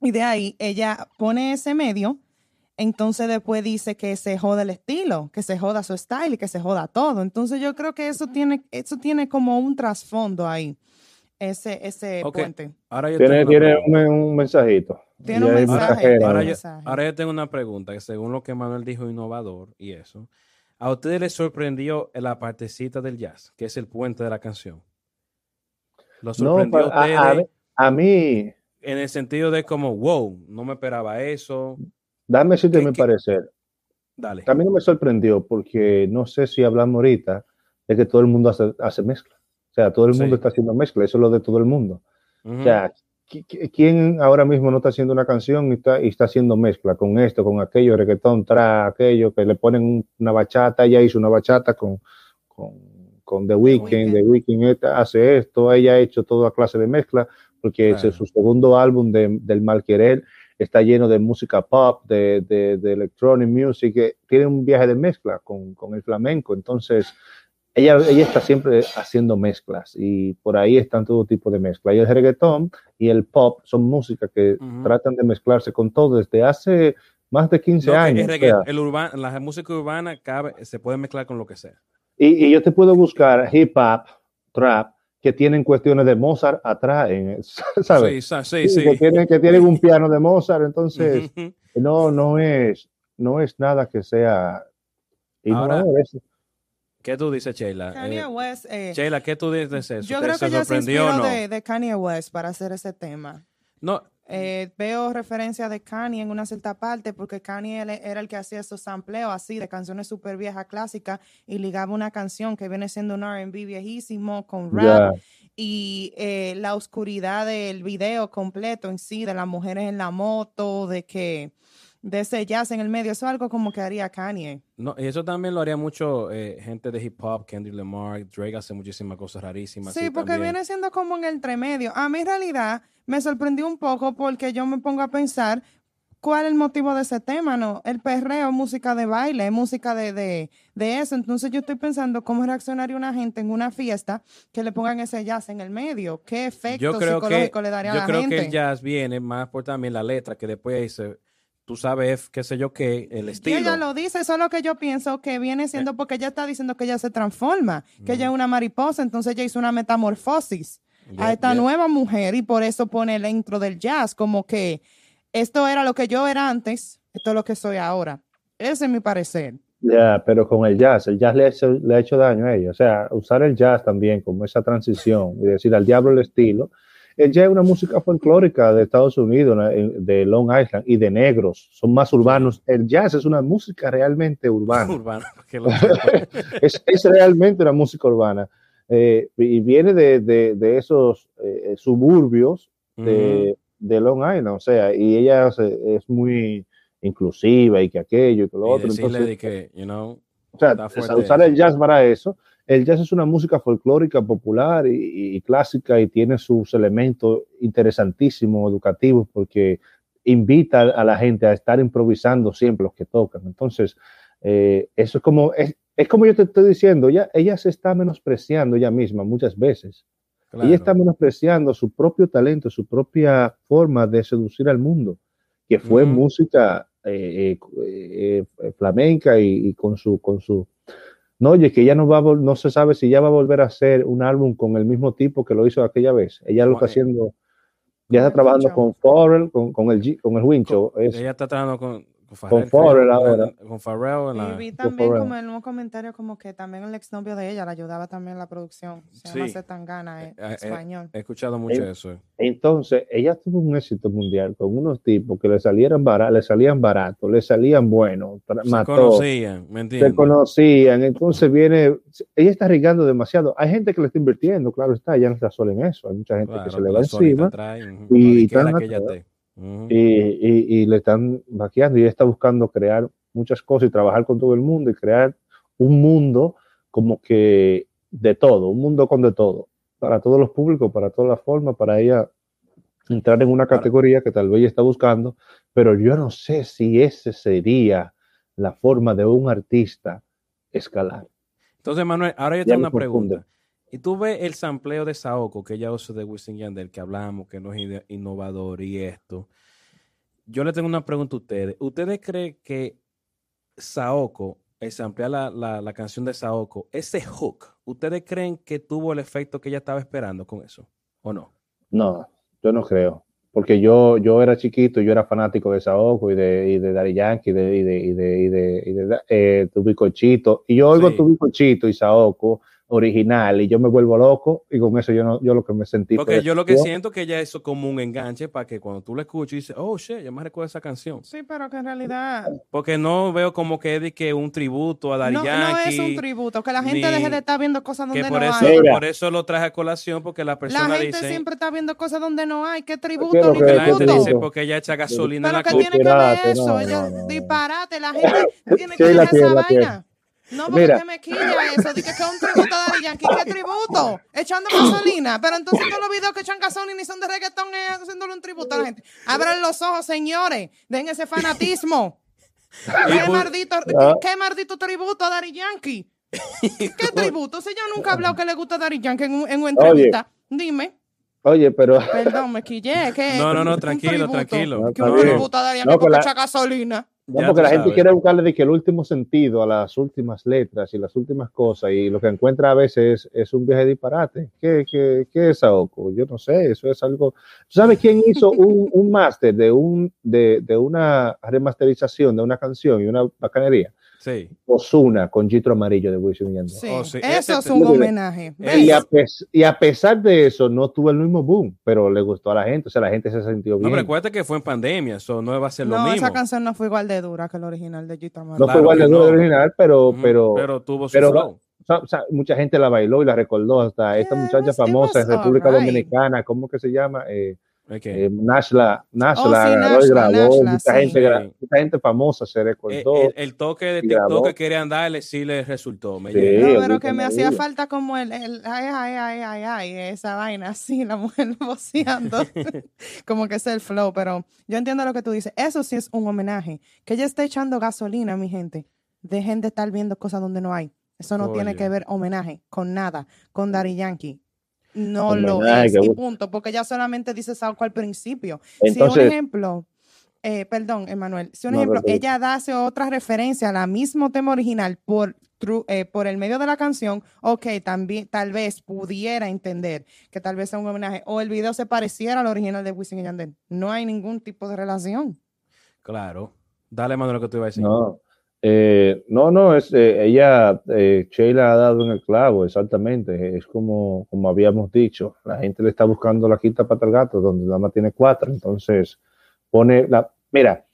y de ahí ella pone ese medio entonces después dice que se joda el estilo, que se joda su style y que se joda todo. Entonces yo creo que eso tiene, eso tiene como un trasfondo ahí, ese, ese puente. Ahora yo tiene, tiene un, mensajito. Tiene un mensaje. Ahora, yo, ahora yo tengo una pregunta, que según lo que Manuel dijo, innovador y eso. ¿A ustedes les sorprendió la partecita del jazz, que es el puente de la canción? ¿Lo sorprendió a, a, mí. En el sentido de como, wow, no me esperaba eso. Dame si te me parecer. Dale. También me sorprendió porque no sé si hablamos ahorita de que todo el mundo hace, mezcla. O sea, todo el mundo está haciendo mezcla, eso es lo de todo el mundo. O sea, ¿quién ahora mismo no está haciendo una canción y está, y está haciendo mezcla con esto, con aquello, reggaetón, tra, aquello, que le ponen una bachata, ella hizo una bachata con, con, The Weeknd, The Weeknd hace esto, ella ha hecho toda clase de mezcla, porque es su segundo álbum de, del Malquerer está lleno de música pop, de, de, electronic music, que tiene un viaje de mezcla con, con, el flamenco. Entonces, ella, ella está siempre haciendo mezclas y por ahí están todo tipo de mezclas. Y el reggaetón y el pop son música que tratan de mezclarse con todo desde hace más de 15 años. el la música urbana cabe, se puede mezclar con lo que sea. Y, y yo te puedo buscar hip hop, trap, que tienen cuestiones de Mozart atrás, ¿sabes? Sí, sí, sí. Que, tienen, que tienen un piano de Mozart, entonces no, no, es, no es nada que sea... Ahora, ¿Qué tú dices, Sheila? Kanye eh, West. Eh, Sheila, ¿qué tú dices eso? Yo creo que yo se inspiró no? de, de Kanye West para hacer ese tema. No, eh, veo referencia de Kanye en una cierta parte porque Kanye era el que hacía esos sampleos así de canciones súper viejas clásicas y ligaba una canción que viene siendo un R&B viejísimo con rap y eh, la oscuridad del video completo en sí de las mujeres en la moto de que de ese jazz en el medio. Eso es algo como que haría Kanye. No, y eso también lo haría mucho eh, gente de hip hop, Kendrick Lamar, Drake hace muchísimas cosas rarísimas. Sí, porque viene siendo como en el entremedio. A mí en realidad me sorprendió un poco porque yo me pongo a pensar cuál es el motivo de ese tema, ¿no? El perreo, música de baile, música de, de, de eso. Entonces yo estoy pensando cómo reaccionaría una gente en una fiesta que le pongan ese jazz en el medio. ¿Qué efecto psicológico le daría a la gente? Yo creo que el jazz viene más por también la letra, que después dice tú sabes, qué sé yo qué, el estilo. Y ella lo dice, solo que yo pienso que viene siendo eh. porque ella está diciendo que ella se transforma, que ella es una mariposa, entonces ella hizo una metamorfosis. a esta nueva mujer y por eso pone el intro del jazz, como que esto era lo que yo era antes, esto es lo que soy ahora. Ese es mi parecer. Ya, pero con el jazz, el jazz le ha, hecho, le ha hecho daño a ella. O sea, usar el jazz también como esa transición y decir al diablo el estilo. El jazz es una música folclórica de Estados Unidos. Eh, de Long Island y de negros. Son más urbanos. El jazz es una música realmente urbana. Urbano, es, es realmente una música urbana. Eh, y viene de, de, de esos eh, suburbios de, de Long Island. O sea, y ella es muy inclusiva y que aquello y que lo y otro. Entonces, de que, you know, o sea, usar el jazz para eso. El jazz es una música folclórica, popular y, clásica y tiene sus elementos interesantísimos, educativos, porque invita a la gente a estar improvisando siempre los que tocan. Entonces, eh, eso es como, es, es como yo te estoy diciendo, ella, ella se está menospreciando ella misma muchas veces. claro. Ella está menospreciando su propio talento, su propia forma de seducir al mundo, que fue música eh, eh, eh, flamenca y, y con su, con su, no, oye, que ella no va a no se sabe si ya va a volver a hacer un álbum con el mismo tipo que lo hizo aquella vez. Ella lo está haciendo, ya está trabajando con Pharrell, con, con el, G- con el Wincho. es- Ella está trabajando con, con ahora. Con Pharrell en la... Y vi también como el mismo comentario, como que también el exnovio de ella le ayudaba también en la producción. Se llama Sí. Zetangana, Eh, en eh, español. He escuchado mucho Eh, eso. Entonces, ella tuvo un éxito mundial con unos tipos que le salieran baratos, le salían baratos, le salían buenos, Se mató. conocían, ¿me se entiendes? conocían, entonces viene, ella está arriesgando demasiado. Hay gente que le está invirtiendo, claro está, ella no está sola en eso, hay mucha gente Claro, que se le la va encima trae, ujú, y quiera están que ella. Y, y- y le están vaqueando. Y ella está buscando crear muchas cosas y trabajar con todo el mundo y crear un mundo como que de todo, un mundo con de todo, para todos los públicos, para todas las formas, para ella entrar en una categoría que tal vez ella está buscando, pero yo no sé si ese sería la forma de un artista escalar. Entonces, Manuel, ahora yo Ya tengo una pregunta. Y tú ves el sampleo de Saoko que ella usa de Wisin Yandel, que hablamos, que no es innovador y esto. Yo le tengo una pregunta a ustedes. ¿Ustedes creen que Saoko, el samplear la, la, la canción de Saoko, ese hook, ¿ustedes creen que tuvo el efecto que ella estaba esperando con eso? ¿O no? No, yo no creo. Porque yo, yo era chiquito, yo era fanático de Saoko y de, y de Daddy Yankee y de, y de, y de, y de, y de, eh, Tubicochito. Y yo oigo Sí. Tubicochito y Saoko original y yo me vuelvo loco y con eso yo no, yo lo que me sentí Porque fue- yo lo que siento es que ella eso como un enganche para que cuando tú la escuches dices, oh, shit, yo me recuerdo esa canción. Sí, pero que en realidad Porque no veo como que es de que un tributo a Daddy no, no Yankee. es un tributo, que la gente ni- deje de estar viendo cosas donde que no por eso, hay. Por eso lo traje a colación, porque la La persona gente dice, siempre está viendo cosas donde no hay. ¿Qué ¿Qué es tributo ni que que la gente tributo? dice porque ella echa gasolina en Pero la que tiene que ver Disparate, eso, no, no, no. disparate, la gente tiene que Sí, ver la esa la vaina. No, porque Mira. me quilla eso, de que, es un tributo a Daddy Yankee, ¿qué tributo? Echando gasolina, pero entonces todos los videos que echan gasolina y son de reggaetón es haciéndole un tributo a la gente. Abran los ojos, señores, den ese fanatismo. ¿Qué maldito, Ah. qué maldito tributo a Daddy Yankee? ¿Qué tributo? Si yo nunca he hablado que le gusta a Daddy Yankee en, un- en una entrevista, dime. Oye, pero Perdón, me quillé. ¿qué? No, no, no, tranquilo, tributo. tranquilo. Que está un tributo a Daddy Yankee No, porque echa gasolina. No, porque la gente sabes. quiere buscarle de que el último sentido a las últimas letras y las últimas cosas y lo que encuentra a veces es, es un viaje de disparate. ¿Qué, qué, qué es Saoko? Yo no sé, eso es algo... ¿Tú sabes quién hizo un, un máster de, un, de, de una remasterización de una canción y una bacanería? Sí. Osuna con Gitro Amarillo de Wisin y Yandel. Sí, Oh, sí, eso ese es un homenaje. Y a, y a pesar de eso, no tuvo el mismo boom, pero le gustó a la gente, o sea, la gente se sintió No, bien. pero acuérdate que fue en pandemia, eso no va a ser lo No, mismo. esa canción no fue igual de dura que el original de Gita no Amarillo. Claro fue igual de duro no. del original, pero, Ujú, pero, pero tuvo su pero- flow. o sea, o sea, mucha gente la bailó y la recordó hasta esta Yeah, muchacha famosa en República alright. Dominicana, ¿cómo que se llama? Eh, Ok. eh, Nashla, Nashla Oh, sí, y Nashla, grabó, Nashla, mucha, sí. gente, Sí. mucha gente famosa se Eh, recordó. el, el toque de TikTok que querían darle sí les resultó. Me. No, el pero que me hacía falta como el, el ay, ay, ay, ay, ay, esa vaina así, la mujer voceando. como que es el flow, pero yo entiendo lo que tú dices. Eso sí es un homenaje. Que ella esté echando gasolina, mi gente. Dejen de estar viendo cosas donde no hay. Eso no tiene Oye. que ver homenaje con nada, con Daddy Yankee. No lo es, que y punto, porque ella solamente dice Sauco al principio. si un Entonces, ejemplo, eh, perdón, Emanuel, si un No, ejemplo, perfecto. ella da hace otra referencia al mismo tema original por eh, por el medio de la canción, ok, también, tal vez pudiera entender que tal vez sea un homenaje o el video se pareciera al original de Wisin y Yandel. No hay ningún tipo de relación. Claro. Dale, Manuel, lo que tú ibas a decir. No, eh, no, no, es, eh, ella, eh, Sheila ha dado en el clavo, exactamente. Es como, como habíamos dicho, la gente le está buscando la quinta pata al gato, donde nada más tiene cuatro. Entonces, pone la. Mira,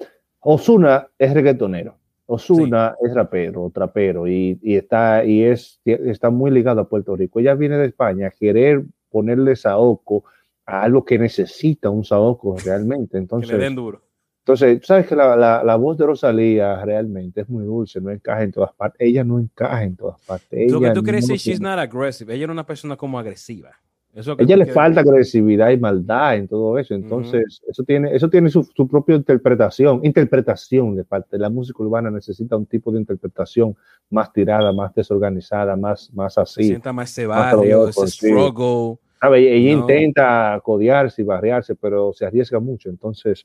Osuna es reggaetonero. Osuna es rapero, trapero, y, y, está, y es, está muy ligado a Puerto Rico. Ella viene de España a querer ponerle saoco a algo que necesita un saoco realmente. Entonces, que le den duro. Entonces, sabes que la, la, la, voz de Rosalía realmente es muy dulce, no encaja en todas partes. Ella no encaja en todas partes. Lo que tú quieres decir, she's not aggressive. Ella era una persona como agresiva. Eso que ella le falta decir. agresividad y maldad en todo eso. Entonces, eso tiene, eso tiene su, su propia interpretación. Interpretación de parte. La música urbana necesita un tipo de interpretación más tirada, más desorganizada, más, más Se así. sienta más ese Más barrio, ese sí. struggle. ¿Sabe? Ella No. intenta codearse y barrearse, pero se arriesga mucho. Entonces,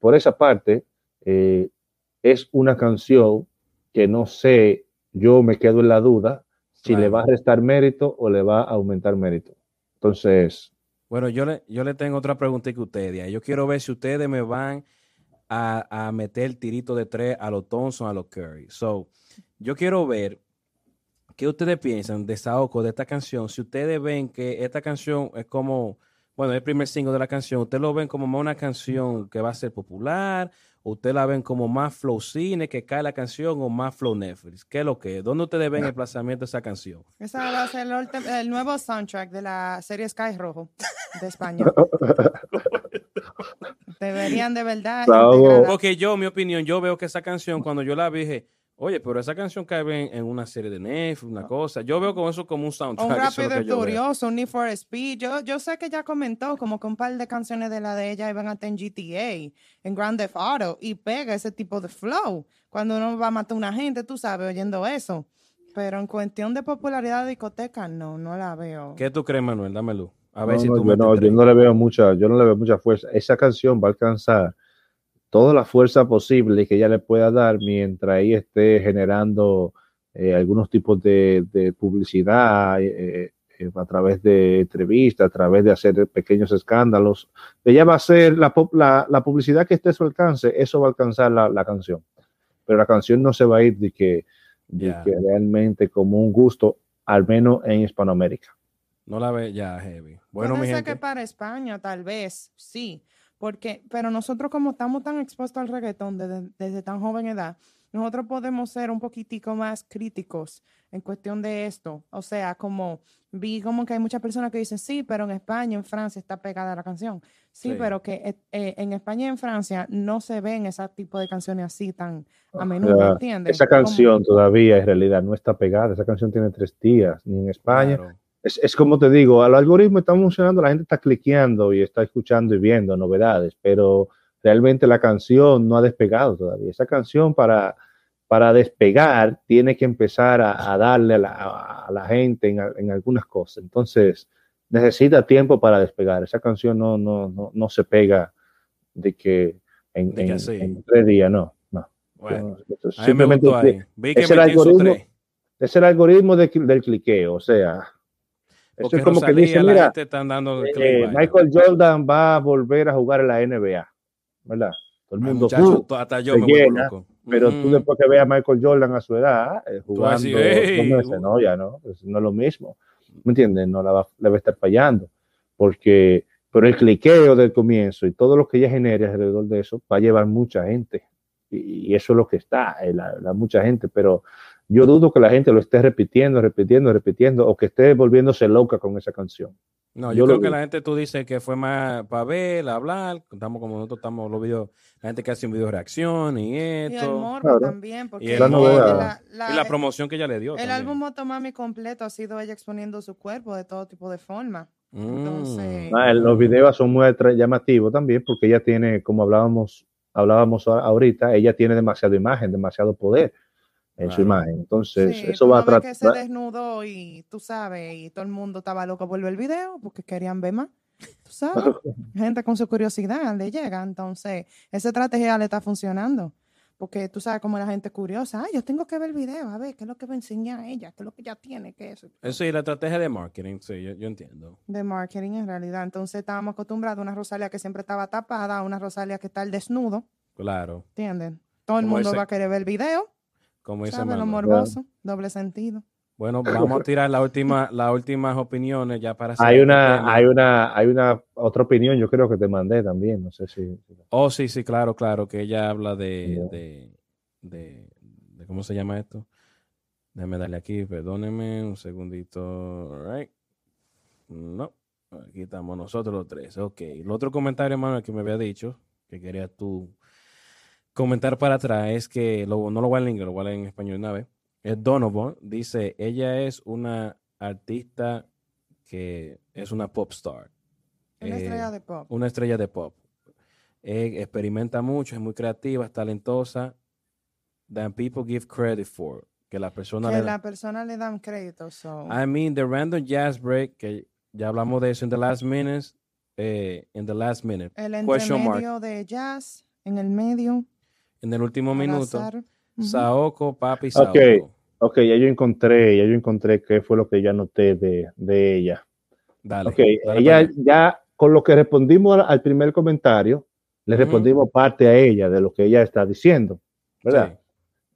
por esa parte, eh, es una canción que no sé, yo me quedo en la duda si Claro. le va a restar mérito o le va a aumentar mérito. Entonces, Bueno, yo le, yo le tengo otra pregunta que ustedes. Yo quiero ver si ustedes me van a, a meter el tirito de tres a los Thompson, a los Curry. So, yo quiero ver qué ustedes piensan de Saoko, de esta canción. Si ustedes ven que esta canción es como, bueno, el primer single de la canción, ustedes lo ven como más una canción que va a ser popular, o ustedes la ven como más flow cine que cae la canción, o más flow Netflix. ¿Qué es lo que es? ¿Dónde ustedes ven el plazamiento de esa canción? Ese va a ser el, nuevo soundtrack de la serie Sky Rojo de España. Deberían de verdad. Porque yo, mi opinión, yo veo que esa canción, cuando yo la vi, dije, oye, pero esa canción cae en, en una serie de Netflix, una cosa. Yo veo como eso como un soundtrack. Un rápido y yo furioso, un Need for Speed. Yo, yo sé que ya comentó como que un par de canciones de la de ella iban a estar en GTA, en Grand Theft Auto, y pega ese tipo de flow. Cuando uno va a matar a una gente, tú sabes, oyendo eso. Pero en cuestión de popularidad de discoteca, no, no la veo. ¿Qué tú crees, Manuel? Dámelo. A ver no, si no, tú yo, metes no, yo no le veo mucha, yo no le veo mucha fuerza. Esa canción va a alcanzar toda la fuerza posible que ella le pueda dar mientras ella esté generando eh, algunos tipos de, de publicidad eh, eh, a través de entrevistas, a través de hacer pequeños escándalos. Ella va a hacer la, la, la publicidad que esté a su alcance, eso va a alcanzar la, la canción. Pero la canción no se va a ir de que, de Ya. que realmente como un gusto, al menos en Hispanoamérica. No la ve ya, heavy. Bueno, Puede mi ser gente. que para España, tal vez, sí. Porque, pero nosotros como estamos tan expuestos al reggaetón desde, desde tan joven edad, nosotros podemos ser un poquitico más críticos en cuestión de esto. O sea, como vi como que hay muchas personas que dicen, sí, pero en España, en Francia está pegada la canción. Sí, Sí. pero que eh, eh, en España y en Francia no se ven ese tipo de canciones así tan a menudo, Ya, ¿entiendes? Esa Como- canción todavía en realidad no está pegada. Esa canción tiene tres días, ni en España. Claro. Es, es como te digo, al algoritmo está funcionando, la gente está cliqueando y está escuchando y viendo novedades, pero realmente la canción no ha despegado todavía. Esa canción para, para despegar tiene que empezar a, a darle a la, a la gente en, en algunas cosas. Entonces, necesita tiempo para despegar. Esa canción no, no, no, no se pega de que en, De que en- tres días, no. no. Bueno, simplemente que es el algoritmo, es el algoritmo de- del cliqueo, o sea, Porque es como que dice, la mira, gente están dando el eh. Michael Jordan va a volver a jugar en la NBA, ¿verdad? Todo el Ay, mundo, muchacho, "Uh", to- hasta yo se me vuelvo llena, loco. pero tú después que veas a Michael Jordan a su edad eh, jugando, decir, "Ey, dos meses", uh. no, ya no, pues no es lo mismo, ¿me entiendes? No la va, le va a estar fallando, porque, pero el cliqueo del comienzo y todo lo que ella genere alrededor de eso va a llevar mucha gente, y, y eso es lo que está, eh, la, la mucha gente, pero yo dudo que la gente lo esté repitiendo, repitiendo, repitiendo, o que esté volviéndose loca con esa canción. No, Yo creo que vi. la gente, tú dices que fue más para ver, hablar, estamos como nosotros estamos los videos, la gente que hace un video de reacción y Y el esto, morbo Claro. también, porque el La la- la- y la promoción que ella le dio. El también. álbum Motomami completo ha sido ella exponiendo su cuerpo de todo tipo de forma. Mm. entonces- Ah, los videos son muy llamativos también porque ella tiene, como hablábamos, hablábamos ahorita, ella tiene demasiada imagen, demasiado poder en su Claro. imagen. Entonces, Sí, eso va a ves que se tratar. desnudó y tú sabes, y todo el mundo estaba loco por ver el video porque querían ver más. Tú sabes, gente con su curiosidad le llega. Entonces, esa estrategia le está funcionando. porque tú sabes cómo la gente es curiosa, ay, yo tengo que ver el video, a ver, qué es lo que me enseña a ella, qué es lo que ella tiene, qué es eso. Eso y la estrategia de marketing, sí, yo, yo entiendo. De marketing en realidad. Entonces estábamos acostumbrados a una Rosalia que siempre estaba tapada, a una Rosalia que está al desnudo, Claro. ¿entienden? Todo el mundo ese- va a querer ver el video, Como dice. Lo morboso, doble sentido. Bueno, vamos a tirar la última, las últimas opiniones ya para Hay una, tema. hay una, hay una otra opinión, yo creo que te mandé también, no sé si. Oh, sí, sí, claro, claro, que ella habla de, de, de, de- ¿cómo se llama esto? Déjame darle aquí, perdóneme un segundito. All right. No, aquí estamos nosotros los tres. Ok, el otro comentario, Manuel, que me había dicho, que querías tú comentar para atrás, es que, lo- no lo voy a en inglés, lo voy a en español una vez. Es Donovan, dice, ella es una artista que es una pop star. Una Eh, estrella de pop. una estrella de pop. Eh, experimenta mucho, es muy creativa, es talentosa. That people give credit for. Que la persona Que le la da. persona le dan crédito. So. I mean, the random jazz break, que ya hablamos de eso en the last minutes. Eh, in the last minute. el question mark. de jazz, en el medio. En el último al minuto. azar. Saoko, papi, Saoko. Ok. Ok, ya yo encontré, ya yo encontré qué fue lo que ya noté de, de ella. Dale. Ok, dale ella ya, con lo que respondimos al, al primer comentario, le Ujú. respondimos parte a ella de lo que ella está diciendo, ¿verdad?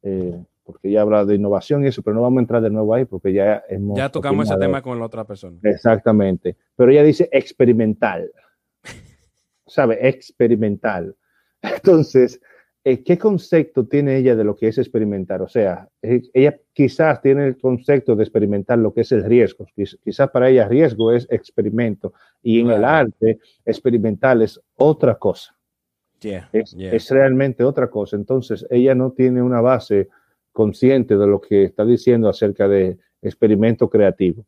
Sí. Eh, porque ella habla de innovación y eso, pero no vamos a entrar de nuevo ahí porque ya hemos. Ya tocamos ese tema con la otra persona. Exactamente. Pero ella dice experimental. ¿Sabe? Experimental. Entonces, ¿qué concepto tiene ella de lo que es experimentar? O sea, eh, ella quizás tiene el concepto de experimentar lo que es el riesgo. Quiz- Quizás para ella riesgo es experimento. Y en el arte, experimental es otra cosa. Yeah, Es, yeah. es realmente otra cosa. Entonces, ella no tiene una base consciente de lo que está diciendo acerca de experimento creativo.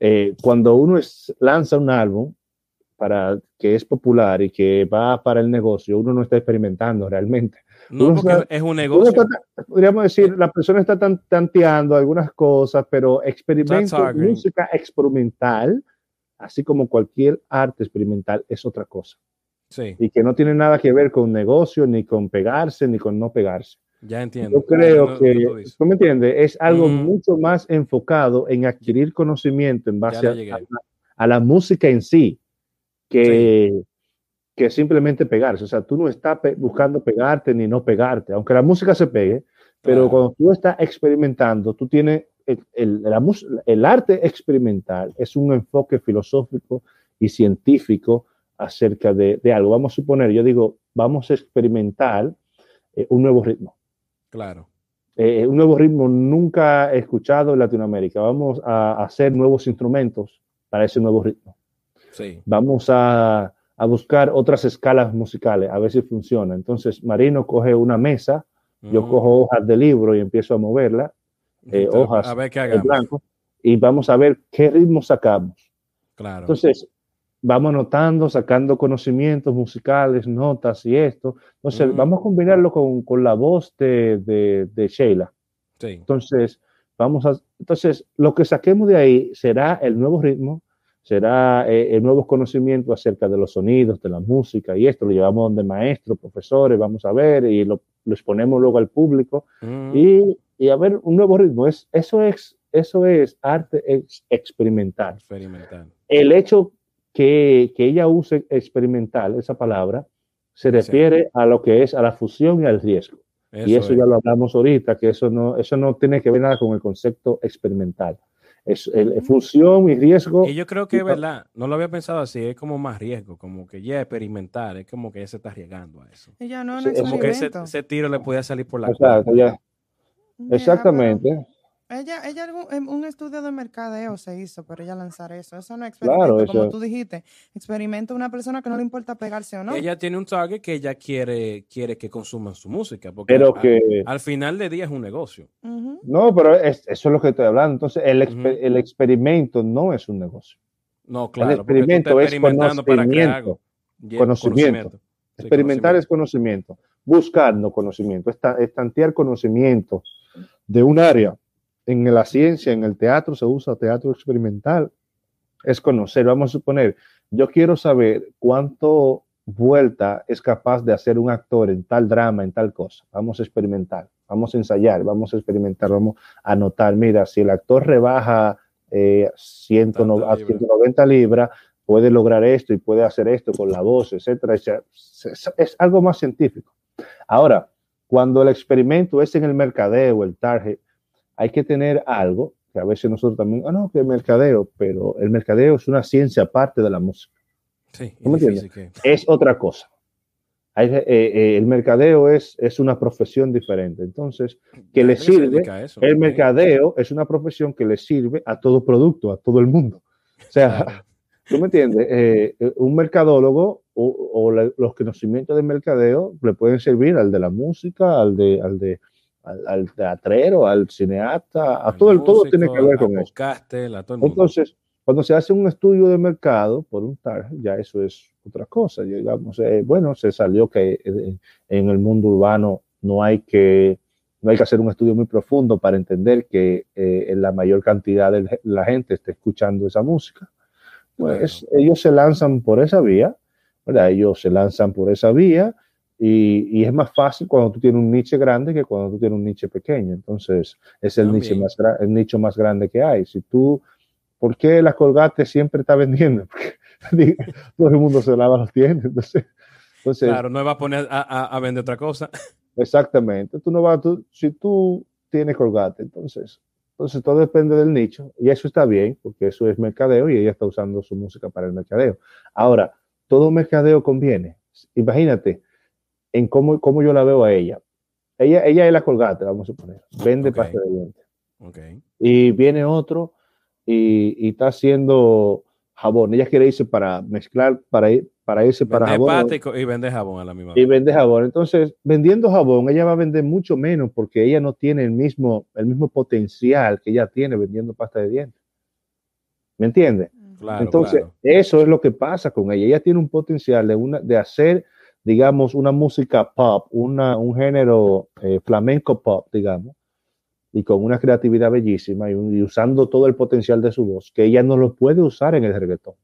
Eh, cuando uno es- lanza un álbum para que es popular y que va para el negocio, uno no está experimentando realmente. No, uno porque sabe- es un negocio. está- podríamos decir, la persona está tan- tanteando algunas cosas, pero experimento, música experimental, así como cualquier arte experimental, es otra cosa Sí, y que no tiene nada que ver con negocio, ni con pegarse, ni con no pegarse. ya entiendo. Yo creo lo que, dices. ¿tú me entiendes? Es algo Ujú. mucho más enfocado en adquirir conocimiento en base a, a a la música en sí, que, que simplemente pegarse. O sea, tú no estás pe- buscando pegarte ni no pegarte, aunque la música se pegue, pero Claro. cuando tú estás experimentando, tú tienes el, el- la mus- el arte experimental, es un enfoque filosófico y científico acerca de, de algo. Vamos a suponer, yo digo, vamos a experimentar eh, un nuevo ritmo. Claro. Eh, un nuevo ritmo nunca escuchado en Latinoamérica. Vamos a hacer nuevos instrumentos para ese nuevo ritmo. Sí. Vamos a, a buscar otras escalas musicales, a ver si funciona. Entonces, Marino coge una mesa, yo cojo hojas de libro y empiezo a moverla, eh, Entonces, hojas A ver qué hagamos. blanco, y vamos a ver qué ritmo sacamos. Claro. Entonces, vamos anotando, sacando conocimientos musicales, notas y esto. Entonces, Ujú. vamos a combinarlo con, con la voz de, de, de Sheila. sí. Entonces, vamos a, entonces, lo que saquemos de ahí será el nuevo ritmo, será eh, el nuevo conocimiento acerca de los sonidos, de la música y esto lo llevamos donde maestros, profesores, vamos a ver y lo, lo exponemos luego al público Ujú. y, y a ver un nuevo ritmo. Es, eso, es, eso es arte ex- experimental. Experimental. El hecho que, que ella use experimental, esa palabra, se Sí. refiere a lo que es a la fusión y al riesgo y eso es. ya lo hablamos ahorita, que eso no, eso no tiene que ver nada con el concepto experimental. Es el, función y riesgo. Y yo creo que es y- verdad, no lo había pensado así, es como más riesgo, como que ya experimentar, es como que ella se está arriesgando a eso. Ella no, no Sí, es Como que ese, tiro le podía salir por la ya. Mira, Exactamente. Ella, ella algún- en un estudio de mercadeo se hizo, pero ella lanzar eso. Eso no es Claro, experimento, como tú dijiste. Experimenta una persona que no le importa pegarse o no. Ella tiene un target que ella quiere, quiere que consuman su música, porque Pero a- que. al final del día es un negocio. No, pero es- eso es lo que estoy hablando. Entonces, el, exper- el experimento no es un negocio. No, claro, tú experimento es experimentando para crear conocimiento. algo. Yeah, Conocimiento. Sí, Experimentar es conocimiento. Buscando conocimiento. Es, ta- es tantear conocimiento de un área. En la ciencia, en el teatro, se usa teatro experimental. Es conocer. Vamos a suponer, yo quiero saber cuánto vuelta es capaz de hacer un actor en tal drama, en tal cosa. Vamos a experimentar, vamos a ensayar, vamos a experimentar, vamos a notar, mira, si el actor rebaja eh, 190, a 190 libras, puede lograr esto y puede hacer esto con la voz, etcétera. Es, es algo más científico. Ahora, cuando el experimento es en el mercadeo, el target, hay que tener algo que a veces nosotros también, ah, no, que el mercadeo, pero el mercadeo es una ciencia aparte de la música. Sí, es otra cosa. Eh, eh, el mercadeo es, es una profesión diferente. Entonces, que le sirve, el mercadeo es una profesión que le sirve a todo producto, a todo el mundo. O sea, ¿tú me entiendes? Eh, un mercadólogo o, los conocimientos de mercadeo le pueden servir al de la música, al de, al de, al, teatrero, al cineasta, a todo el todo tiene que ver con eso. Entonces, cuando se hace un estudio de mercado por un target, ya eso es otra cosa. Digamos, eh, bueno, se salió que eh, en el mundo urbano no hay que no hay que hacer un estudio muy profundo para entender que eh, la mayor cantidad de la gente esté escuchando esa música. Pues ellos se lanzan por esa vía, ¿verdad? Ellos se lanzan por esa vía y, y, es más fácil cuando tú tienes un nicho grande que cuando tú tienes un nicho pequeño. Entonces, es el nicho, más el nicho más grande que hay. Si tú, ¿por qué la Colgate siempre está vendiendo? Porque todo el mundo se lava los dientes. Entonces, entonces, claro, no va a poner a, a, vender otra cosa. Exactamente. Tú no vas, tú, si tú tienes Colgate, entonces, entonces todo depende del nicho y eso está bien porque eso es mercadeo y ella está usando su música para el mercadeo. Ahora, todo mercadeo conviene. Imagínate, en cómo, cómo yo la veo a ella. Ella, ella es la colgate, vamos a suponer. Vende pasta de dientes. Okay. Y viene otro y, y, está haciendo jabón. Ella quiere irse para mezclar, para, ir, para irse para jabón. Y vende jabón a la misma Y vende jabón. Entonces, vendiendo jabón, ella va a vender mucho menos porque ella no tiene el mismo, el mismo potencial que ella tiene vendiendo pasta de dientes. ¿Me entiende? Claro, Entonces, eso es lo que pasa con ella. Ella tiene un potencial de, una, de hacer digamos, una música pop, una, un género eh, flamenco pop, digamos, y con una creatividad bellísima y, usando todo el potencial de su voz, que ella no lo puede usar en el reggaetón.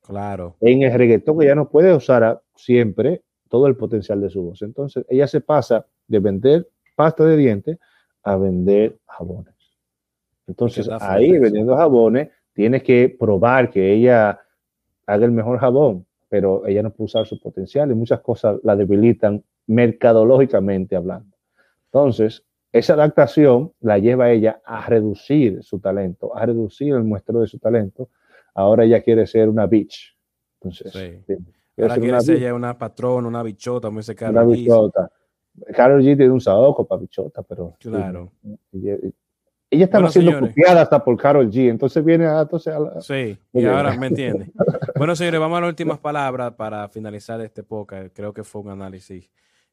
Claro. En el reggaetón ella no puede usar siempre todo el potencial de su voz. Entonces, ella se pasa de vender pasta de dientes a vender jabones. Entonces, ahí vendiendo jabones, tiene que probar que ella haga el mejor jabón pero ella no puede usar su potencial y muchas cosas la debilitan mercadológicamente hablando. Entonces, esa adaptación la lleva a ella a reducir su talento, a reducir el muestro de su talento. Ahora ella quiere ser una bitch. Entonces, sí. Ahora quiere ser ella una patrona, una bichota, como dice Carol Una bichota. Carol G tiene un saoco para bichota, pero. Claro. Ella estaba siendo copiada hasta por Carol G. Entonces viene a. Entonces Sí, y ahora me entiende. bueno, señores, vamos a las últimas palabras para finalizar este podcast. Creo que fue un análisis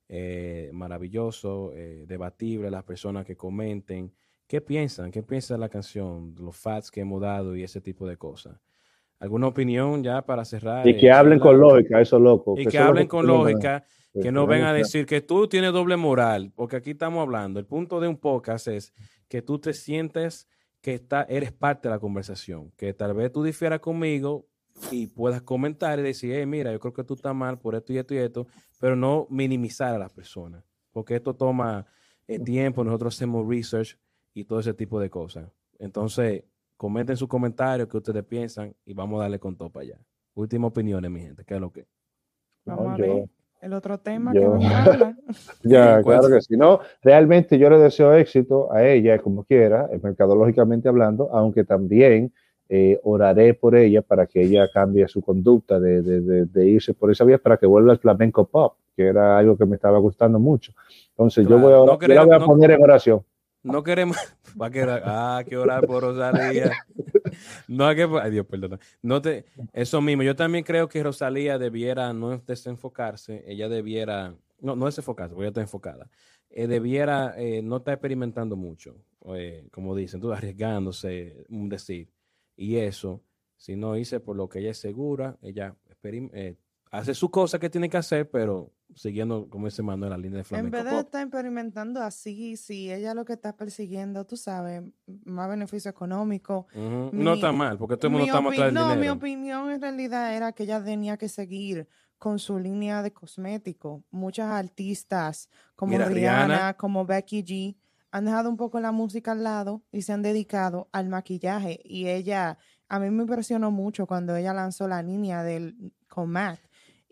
eh, maravilloso, eh, debatible. Las personas que comenten. ¿Qué piensan? ¿Qué piensan de la canción? Los facts que hemos dado y ese tipo de cosas. ¿Alguna opinión ya para cerrar? Y que eh, hablen con lógica, eso loco. Y que, hablen con lógica, que no vengan a decir que tú tienes doble moral, porque aquí estamos hablando. El punto de un podcast es que tú te sientes que está, eres parte de la conversación, que tal vez tú difieras conmigo y puedas comentar y decir, hey, mira, yo creo que tú estás mal por esto y esto y esto, pero no minimizar a las personas, porque esto toma eh, tiempo, nosotros hacemos research y todo ese tipo de cosas. Entonces, comenten sus comentarios, qué ustedes piensan y vamos a darle con todo para allá. Última opiniones, mi gente, ¿qué es lo que? Vamos a ver el otro tema que me habla. ya, claro que sí. No, realmente yo le deseo éxito a ella, como quiera, mercadológicamente hablando, aunque también eh, oraré por ella para que ella cambie su conducta de, de, de, irse por esa vía para que vuelva al flamenco pop, que era algo que me estaba gustando mucho. Entonces yo voy a, no voy a poner en oración. No queremos. Va a quedar. Ah, que orar por Rosalía. No hay que. Ay, Dios, perdona. No te, eso mismo. Yo también creo que Rosalía debiera no desenfocarse. Ella debiera. No, no desenfocarse, porque ella está enfocada. Eh, debiera eh, no estar experimentando mucho. Eh, como dicen, tú arriesgándose, decir. Y eso, si no hice por lo que ella es segura, ella hace su cosa que tiene que hacer, pero siguiendo, como dice Manuel, la línea de flamenco. En vez de estar experimentando así, si ella lo que está persiguiendo, tú sabes, más beneficio económico. no está mal, porque todo el mundo está atrás del No, dinero. mi opinión en realidad era que ella tenía que seguir con su línea de cosméticos. Muchas artistas como Mira, Rihanna, Rihanna. como Becky G, han dejado un poco la música al lado y se han dedicado al maquillaje. Y ella, a mí me impresionó mucho cuando ella lanzó la línea del, con MAC.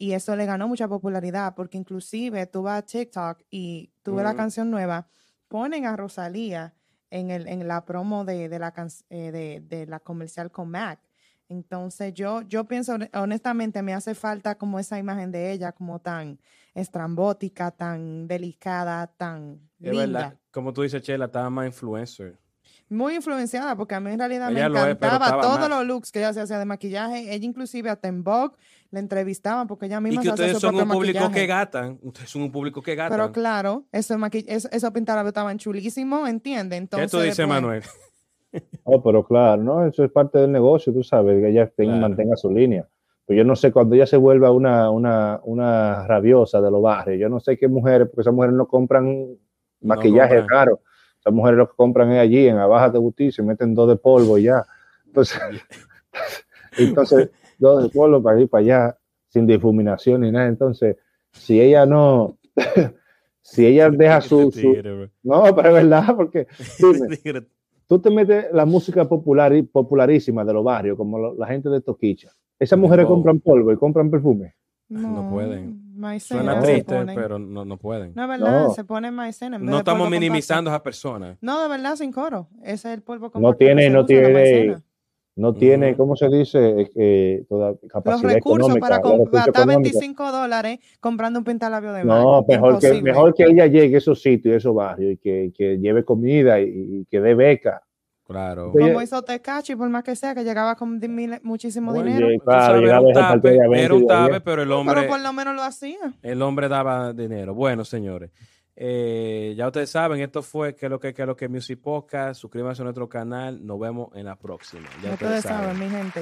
Y eso le ganó mucha popularidad porque inclusive tú vas a TikTok y tú ves la canción nueva, ponen a Rosalía en, el, en la promo de, de la, can- eh, de, de la comercial con MAC. Entonces yo, yo pienso, hon- honestamente, me hace falta como esa imagen de ella, como tan estrambótica, tan delicada, tan Es linda. verdad, como tú dices, Chela, estaba más influencer. Muy influenciada, porque a mí en realidad Ella me lo es, pero encantaba todos más. los looks que ella se hacía de maquillaje. Ella inclusive hasta en Vogue la entrevistaban porque ella Y misma que se hacía ustedes su son propio un público maquillaje. que gatan. Ustedes son un público que gatan. Pero claro, eso, maqui- eso, eso pintar estaban chulísimo, ¿entiende? ¿Qué Entonces, tú dices, después- Manuel? Oh, pero claro, ¿no? Eso es parte del negocio, tú sabes, que ella tenga- Claro. mantenga su línea. Pero yo no sé, cuando ella se vuelva una, una, una rabiosa de los barrios, yo no sé qué mujeres, porque esas mujeres no compran maquillaje compran. caro. Esas mujeres lo que compran es allí, en la baja de Justicia, meten dos de polvo y ya. Entonces, entonces dos de polvo para ir para allá, sin difuminación ni nada. Entonces, si ella no, si ella deja su, no, pero es verdad, porque dime, tú te metes la música popular y popularísima de los barrios, como lo- la gente de Toquicha. Esas mujeres compran polvo y compran perfume. No pueden. Maicena Suena No. triste, ponen. pero no, no pueden. No, es verdad, No. se pone maicena. en vez No de estamos minimizando a esas personas. No, de verdad, sin coro. Ese es el polvo No compacto que tiene, no tiene, no tiene. ¿cómo se dice? Eh, toda Los recursos económica. para los com- recursos gastar económicos. 25 dólares comprando un pintalabio de mar. No, mejor que, mejor que ella llegue a esos sitios, a esos barrios, y que, que lleve comida y, y que dé beca. Claro. Como hizo Tecachi, por más que sea, que llegaba con mil- muchísimo Bueno, dinero. Claro, era un era tape, pero el hombre, Pero por lo menos lo hacía. el hombre daba dinero. Bueno, señores, eh, ya ustedes saben, esto fue que lo que, que lo que Music Podcast. Suscríbanse a nuestro canal. Nos vemos en la próxima. Ya Ustedes saben, mi gente.